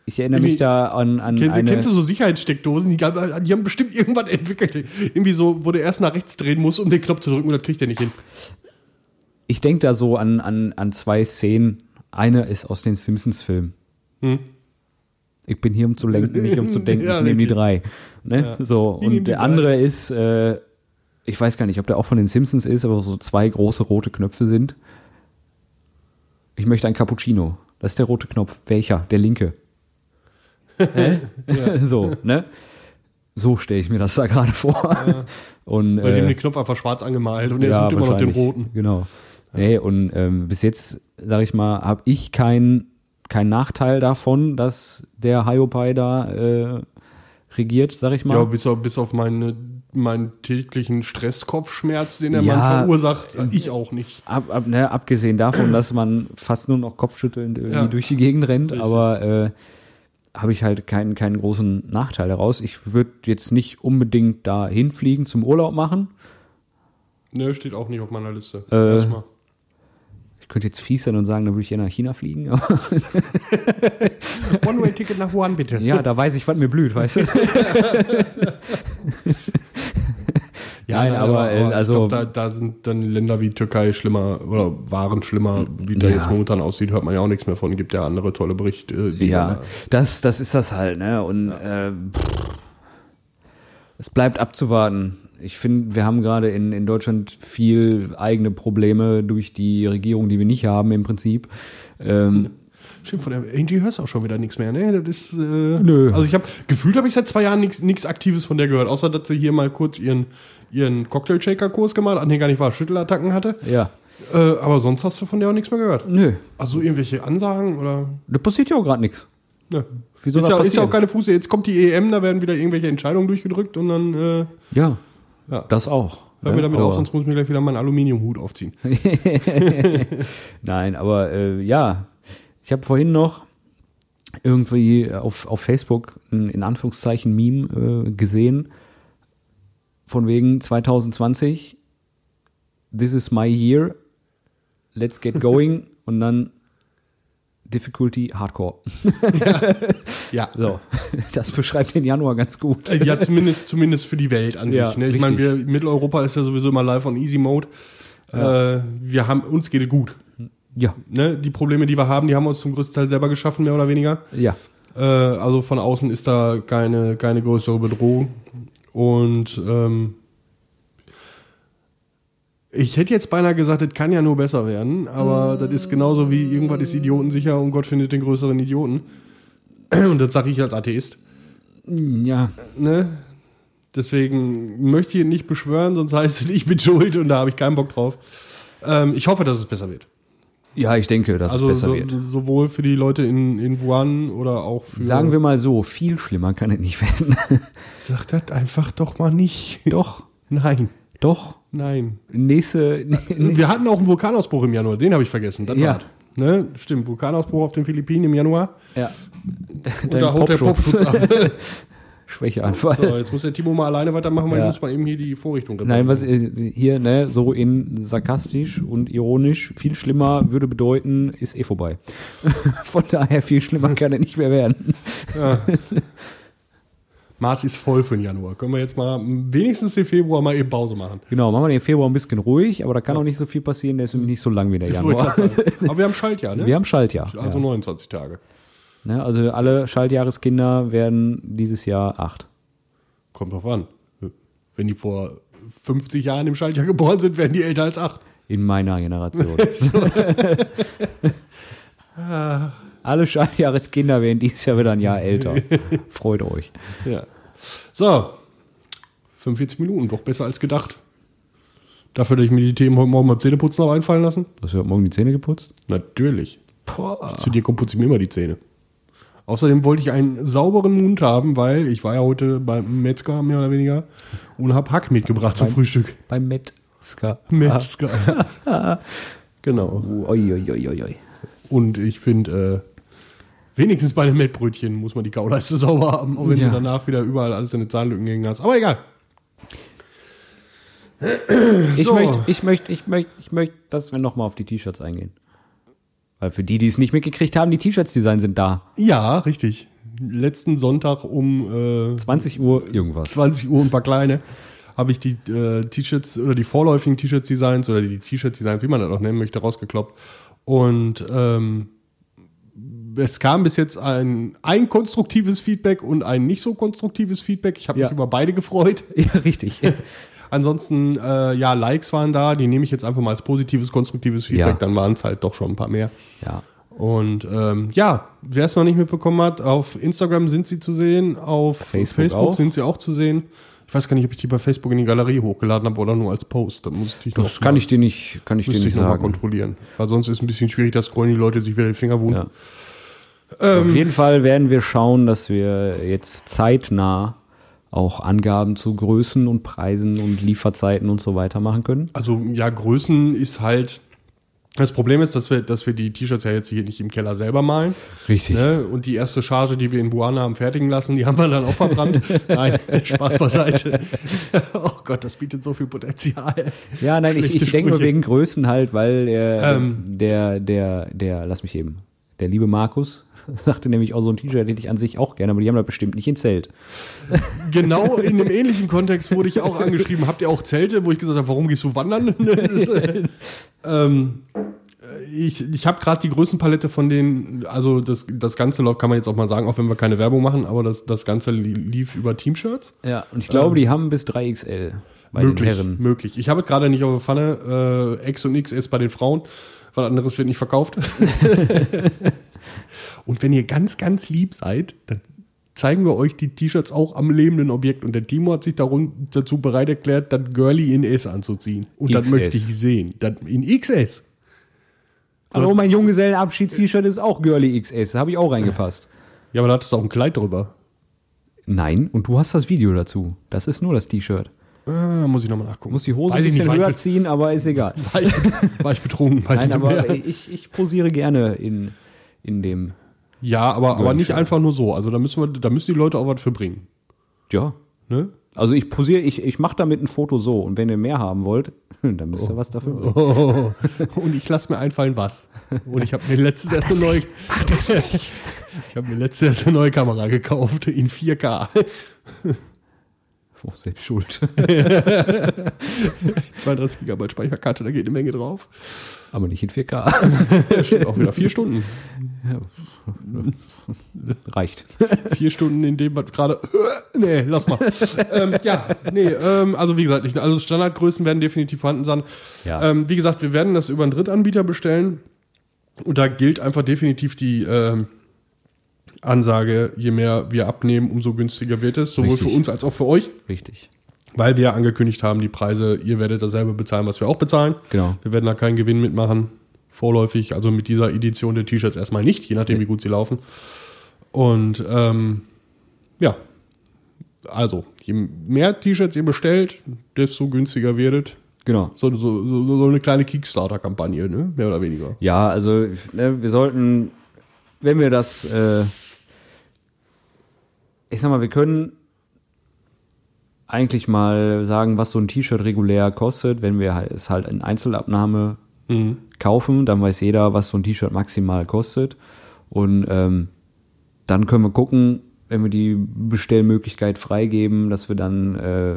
ich erinnere mich da an, an Kennst, du- eine. kennst du so Sicherheitssteckdosen? Die, die haben bestimmt irgendwann entwickelt. Irgendwie so, wo du erst nach rechts drehen musst, um den Knopf zu drücken, und das kriegt er nicht hin. Ich denke da so an, an, an zwei Szenen. Eine ist aus den Simpsons-Filmen. Hm. Ich bin hier, um zu lenken, nicht um zu denken. Ja, ich nehme die drei. Ne? So, Ich nehm und der drei. andere ist, äh, ich weiß gar nicht, ob der auch von den Simpsons ist, aber so zwei große rote Knöpfe sind. Ich möchte ein Cappuccino. Das ist der rote Knopf. Welcher? Der linke. So, ne? So stelle ich mir das da gerade vor. Und, Weil dem äh, den Knopf einfach schwarz angemalt und er sucht immer noch den roten. Genau. Nee, und ähm, bis jetzt, sag ich mal, habe ich keinen keinen Nachteil davon, dass der Hiopai da äh, regiert, sag ich mal. Ja, bis auf, bis auf meine, meinen täglichen Stresskopfschmerz, den der Ja. Mann verursacht, ich auch nicht. Ab, ab, ne, abgesehen davon, dass man fast nur noch kopfschüttelnd irgendwie Ja. durch die Gegend rennt, Richtig. aber äh, habe ich halt keinen, keinen großen Nachteil daraus. Ich würde jetzt nicht unbedingt da hinfliegen zum Urlaub machen. Ne, steht auch nicht auf meiner Liste. Äh, Erstmal. Ich könnte jetzt fies sein und sagen, da würde ich eher nach China fliegen. aber- One-Way-Ticket nach Wuhan, bitte. ja, da weiß ich, was mir blüht, weißt du? Nein, aber, äh, also- ich glaub, da, da sind dann Länder wie Türkei schlimmer oder waren schlimmer, wie da Ja. jetzt momentan aussieht, hört man ja auch nichts mehr von. Gibt ja andere tolle Berichte. äh, die Ja, man das, das ist das halt, ne? Und äh, pff, es bleibt abzuwarten. Ich finde, wir haben gerade in, in Deutschland viel eigene Probleme durch die Regierung, die wir nicht haben im Prinzip. Ähm, Stimmt, von der Angie hörst du auch schon wieder nichts mehr, ne? Das ist, äh, Nö. Also ich habe gefühlt habe ich seit zwei Jahren nichts Aktives von der gehört, außer dass sie hier mal kurz ihren ihren Cocktail-Shaker-Kurs gemacht, an den gar nicht war, Schüttelattacken hatte. ja. Äh, aber sonst hast du von der auch nichts mehr gehört. Nö, Also irgendwelche Ansagen oder. da passiert ja auch gerade nichts. Ne. Wie soll ist, das ja, ist ja auch keine Fuße. Jetzt kommt die EM, da werden wieder irgendwelche Entscheidungen durchgedrückt und dann äh, Ja, ja. das auch. hör ne? mir damit Aber- auf, sonst muss ich mir gleich wieder meinen Aluminiumhut aufziehen. Nein, aber äh, ja, ich habe vorhin noch irgendwie auf, auf Facebook ein in Anführungszeichen Meme äh, gesehen, von wegen 2020, this is my year, let's get going und dann Difficulty Hardcore. Ja. So, das beschreibt den Januar ganz gut. Äh, Ja, zumindest, zumindest für die Welt an Ja, sich. Ne? Ich meine, wir. Mitteleuropa ist ja sowieso immer live on Easy Mode. Äh, wir haben, uns geht es gut. Ja, Ne? Die Probleme, die wir haben, die haben wir uns zum größten Teil selber geschaffen, mehr oder weniger. ja. Äh, also von außen ist da keine, keine größere Bedrohung. Und ähm, Ich hätte jetzt beinahe gesagt, das kann ja nur besser werden, aber das ist genauso wie irgendwas ist idiotensicher und Gott findet den größeren Idioten. Und das sage ich als Atheist. Ja, Ne? Deswegen möchte ich ihn nicht beschwören, sonst heißt es, ich bin schuld und da habe ich keinen Bock drauf. Ähm, ich hoffe, dass es besser wird. ja, ich denke, dass Also es besser so, wird. sowohl für die Leute in, in Wuhan oder auch für. Sagen wir mal so, viel schlimmer kann es nicht werden. Sag das einfach doch mal nicht. doch, Nein, doch. nein. Nächste, Wir hatten auch einen Vulkanausbruch im Januar, den habe ich vergessen. Das Ja. Ne? Stimmt, Vulkanausbruch auf den Philippinen im Januar. ja. Und da haut der Popschutz ab. Schwächeanfall. So, jetzt muss der Timo mal alleine weitermachen, weil Ja. ich muss mal eben hier die Vorrichtung Nein, was äh, hier, ne, so in sarkastisch und ironisch, viel schlimmer würde bedeuten, ist eh vorbei. Von daher viel schlimmer kann es nicht mehr werden. Maß ist voll für den Januar. Können wir jetzt mal wenigstens den Februar mal eben Pause machen. Genau, machen wir den Februar ein bisschen ruhig, aber da kann auch nicht so viel passieren, der ist nämlich nicht so lang wie der Januar. Aber wir haben Schaltjahr, ne? Wir haben Schaltjahr. also ja. 29 Tage. ne, also alle Schaltjahreskinder werden dieses Jahr acht. Kommt drauf an. Wenn die vor 50 Jahren im Schaltjahr geboren sind, werden die älter als 8. In meiner Generation. alle Schaltjahreskinder werden dieses Jahr wieder ein Jahr älter. Freut euch. Ja. So. 45 Minuten, doch besser als gedacht. Dafür, dass ich mir die Themen heute Morgen beim Zähneputzen noch einfallen lassen? Hast du heute Morgen die Zähne geputzt? Natürlich. Boah. Zu dir kommt putze ich mir immer die Zähne. Außerdem wollte ich einen sauberen Mund haben, weil ich war ja heute beim Metzger mehr oder weniger und habe Hack mitgebracht zum Frühstück. Beim Metzger. Metzger. genau. Ui, ui, ui, ui. Und ich finde, äh, wenigstens bei den Mettbrötchen muss man die Kauleiste sauber haben, auch wenn Ja. du danach wieder überall alles in den Zahnlücken hängen hast. Aber egal. Ich So. möchte, ich möchte, ich möchte, ich möchte, dass wir nochmal auf die T-Shirts eingehen. Weil für die, die es nicht mitgekriegt haben, die T-Shirts-Design sind da. Ja, richtig. Letzten Sonntag um äh, 20 Uhr irgendwas. 20 Uhr ein paar kleine habe ich die äh, T-Shirts oder die vorläufigen T-Shirt-Designs oder die T-Shirt-Designs, wie man das auch nennen möchte, rausgekloppt. Und ähm, es kam bis jetzt ein, ein konstruktives Feedback und ein nicht so konstruktives Feedback. Ich habe Ja. mich über beide gefreut. Ja, richtig. Ansonsten, äh, ja, Likes waren da, die nehme ich jetzt einfach mal als positives, konstruktives Feedback, Ja. dann waren es halt doch schon ein paar mehr. ja. Und ähm, ja, wer es noch nicht mitbekommen hat, auf Instagram sind sie zu sehen, auf Facebook Facebook, sind sie auch zu sehen. Ich weiß gar nicht, ob ich die bei Facebook in die Galerie hochgeladen habe oder nur als Post. Das muss ich Das kann mal, ich dir nicht, kann ich dir nicht ich sagen. kontrollieren. Weil sonst ist es ein bisschen schwierig, da scrollen die Leute sich wieder die Finger wund. Ja. Ähm, Auf jeden Fall werden wir schauen, dass wir jetzt zeitnah auch Angaben zu Größen und Preisen und Lieferzeiten und so weiter machen können. Also ja, Größen ist halt. Das Problem ist, dass wir, dass wir die T-Shirts ja jetzt hier nicht im Keller selber malen. Richtig. Ne? Und die erste Charge, die wir in Wuhan haben fertigen lassen, die haben wir dann auch verbrannt. Nein, Spaß beiseite. oh Gott, das bietet so viel Potenzial. Ja, nein, ich, ich denke nur wegen Größen halt, weil äh, Ähm. der, der, der, lass mich eben, der liebe Markus sagte nämlich auch so ein T-Shirt hätte ich an sich auch gerne, aber die haben das bestimmt nicht in Zelt. Genau in einem ähnlichen Kontext wurde ich auch angeschrieben. Habt ihr auch Zelte, wo ich gesagt habe, warum gehst du wandern? Das, äh, ähm, ich ich habe gerade die Größenpalette von den, also das, das Ganze läuft, kann man jetzt auch mal sagen, auch wenn wir keine Werbung machen, aber das, das Ganze li- lief über Teamshirts. Ja, und ich glaube, die haben bis 3XL bei möglich, den Herren. möglich. Ich habe es gerade nicht auf der Pfanne. Äh, X und XS bei den Frauen. Was anderes wird nicht verkauft. und wenn ihr ganz, ganz lieb seid, dann zeigen wir euch die T-Shirts auch am lebenden Objekt. Und der Timo hat sich darum, dazu bereit erklärt, das Girly in S anzuziehen. Und das XS. möchte ich sehen. Das in XS. Hallo, mein Junggesellenabschieds-T-Shirt ist auch Girly XS, da habe ich auch reingepasst. Ja, aber da hattest du auch ein Kleid drüber. Nein, und du hast das Video dazu. Das ist nur das T-Shirt. Ah, muss ich nochmal nachgucken. Muss die Hose Weiß ein bisschen nicht, höher ziehen, aber ist egal. war ich, war ich betrunken? Weiß Nein, aber ich, ich posiere gerne in, in dem. Ja, aber, aber nicht einfach nur so. Also da müssen wir, da müssen die Leute auch was für bringen. Ja. Ne? Also ich posiere, ich, ich mache damit ein Foto so. Und wenn ihr mehr haben wollt, dann müsst ihr was dafür bringen. Oh, und ich lasse mir einfallen, was. Und ich habe mir letztes erst eine neue. Mach das nicht. Ich habe mir letztes erst eine neue Kamera gekauft in 4K. Oh, selbst schuld. 32 GB Speicherkarte, da geht eine Menge drauf. Aber nicht in 4K. Ja, stimmt auch wieder vier Stunden. Reicht. Vier Stunden in dem, was gerade. nee, lass mal. ähm, ja, nee, ähm, also wie gesagt, nicht, also Standardgrößen werden definitiv vorhanden sein. Ja. Ähm, wie gesagt, wir werden das über einen Drittanbieter bestellen. Und da gilt einfach definitiv die ähm, Ansage, je mehr wir abnehmen, umso günstiger wird es, sowohl Richtig. für uns als auch für euch. Richtig. Weil wir angekündigt haben, die Preise, ihr werdet dasselbe bezahlen, was wir auch bezahlen. Genau. Wir werden da keinen Gewinn mitmachen, vorläufig, also mit dieser Edition der T-Shirts erstmal nicht, je nachdem, wie gut sie laufen. Und ähm, ja, also, je mehr T-Shirts ihr bestellt, desto günstiger werdet. Genau. So, so, so, so eine kleine Kickstarter-Kampagne, ne? mehr oder weniger. Ja, also ne, wir sollten, wenn wir das, äh, ich sag mal, wir können eigentlich mal sagen, was so ein T-Shirt regulär kostet, wenn wir es halt in Einzelabnahme Mhm. kaufen, dann weiß jeder, was so ein T-Shirt maximal kostet. Und ähm, dann können wir gucken, wenn wir die Bestellmöglichkeit freigeben, dass wir dann, äh,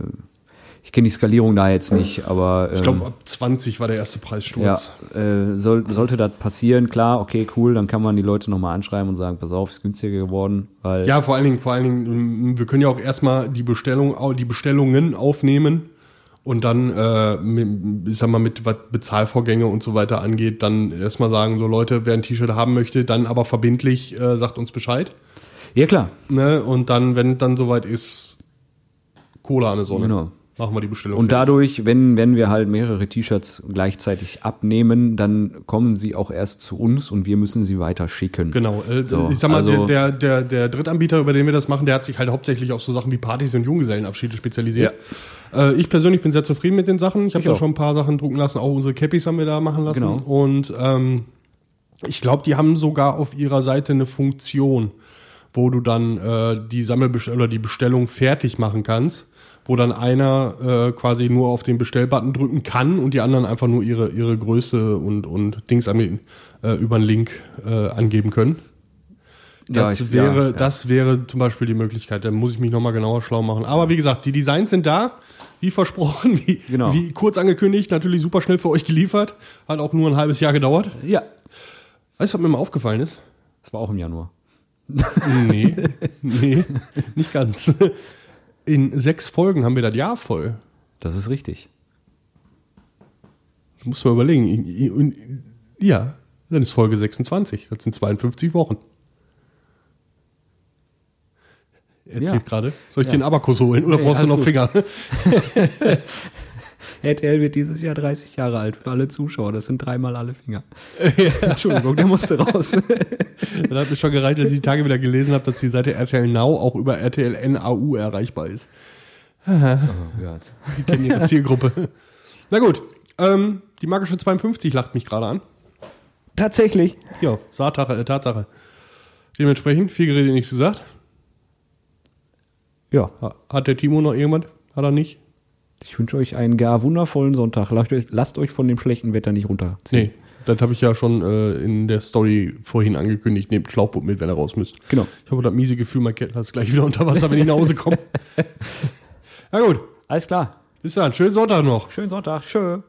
ich kenne die Skalierung da jetzt nicht, aber ähm, Ich glaube, ab 20 war der erste Preissturz. ja, äh, soll, sollte das passieren, klar, okay, cool, dann kann man die Leute nochmal anschreiben und sagen, pass auf, ist günstiger geworden, weil Ja, vor allen Dingen, vor allen Dingen, wir können ja auch erstmal die Bestellung, die Bestellungen aufnehmen und dann, äh, mit, ich sag mal, mit was Bezahlvorgänge und so weiter angeht, dann erstmal sagen, so Leute, wer ein T-Shirt haben möchte, dann aber verbindlich, äh, sagt uns Bescheid. ja klar, Ne? Und dann, wenn dann soweit ist, Cola an der Sonne. Genau. Machen wir die Bestellung. Und fertig. dadurch, wenn, wenn wir halt mehrere T-Shirts gleichzeitig abnehmen, dann kommen sie auch erst zu uns und wir müssen sie weiter schicken. Genau, äh, So, ich sag mal, also- der, der, der Drittanbieter, über den wir das machen, der hat sich halt hauptsächlich auf so Sachen wie Partys und Junggesellenabschiede spezialisiert. Äh, ich persönlich bin sehr zufrieden mit den Sachen. Ich habe da auch. schon ein paar Sachen drucken lassen, auch unsere Cappies haben wir da machen lassen. Genau. Und ähm, ich glaube, die haben sogar auf ihrer Seite eine Funktion, wo du dann äh, die Sammelbestellung oder die Bestellung fertig machen kannst, wo dann einer äh, quasi nur auf den Bestellbutton drücken kann und die anderen einfach nur ihre, ihre Größe und, und Dings an, äh, über einen Link äh, angeben können. Das, Ja, ich- wäre, ja, ja. das wäre zum Beispiel die Möglichkeit. Da muss ich mich nochmal genauer schlau machen. Aber wie gesagt, die Designs sind da, wie versprochen, wie, Genau. wie kurz angekündigt, natürlich super schnell für euch geliefert. Hat auch nur ein halbes Jahr gedauert. Ja. Weißt du, was mir mal aufgefallen ist? Das war auch im Januar. Nee, nee, nicht ganz. In sechs Folgen haben wir das Jahr voll. Das ist richtig. Das muss man überlegen. Ja, dann ist Folge 26. Das sind 52 Wochen. Erzählt Ja. gerade. Soll ich Ja. den Abakus holen oder Nee, brauchst du noch gut. Finger? RTL wird dieses Jahr 30 Jahre alt für alle Zuschauer. Das sind dreimal alle Finger. Entschuldigung, der musste raus. Dann hat mir schon gereicht, dass ich die Tage wieder gelesen habe, dass die Seite RTL Now auch über RTL NAU erreichbar ist. oh Gott. Die kennen ihre Zielgruppe. Na gut, ähm, die magische 52 lacht mich gerade an. Tatsächlich. Ja, Tatsache, äh, Tatsache. Dementsprechend, viel geredet, nichts gesagt. Ja. Ha- Hat der Timo noch irgendwas? Hat er nicht? Ich wünsche euch einen gar wundervollen Sonntag. Lasst euch, lasst euch von dem schlechten Wetter nicht runterziehen. Nee, das habe ich ja schon äh, in der Story vorhin angekündigt. Nehmt Schlauchboot mit, wenn ihr raus müsst. Genau. Ich habe das miese Gefühl, mein Kettler ist gleich wieder unter Wasser, wenn ich nach Hause komme. Na gut, Alles klar. bis dann. Schönen Sonntag noch. Schönen Sonntag. Tschö.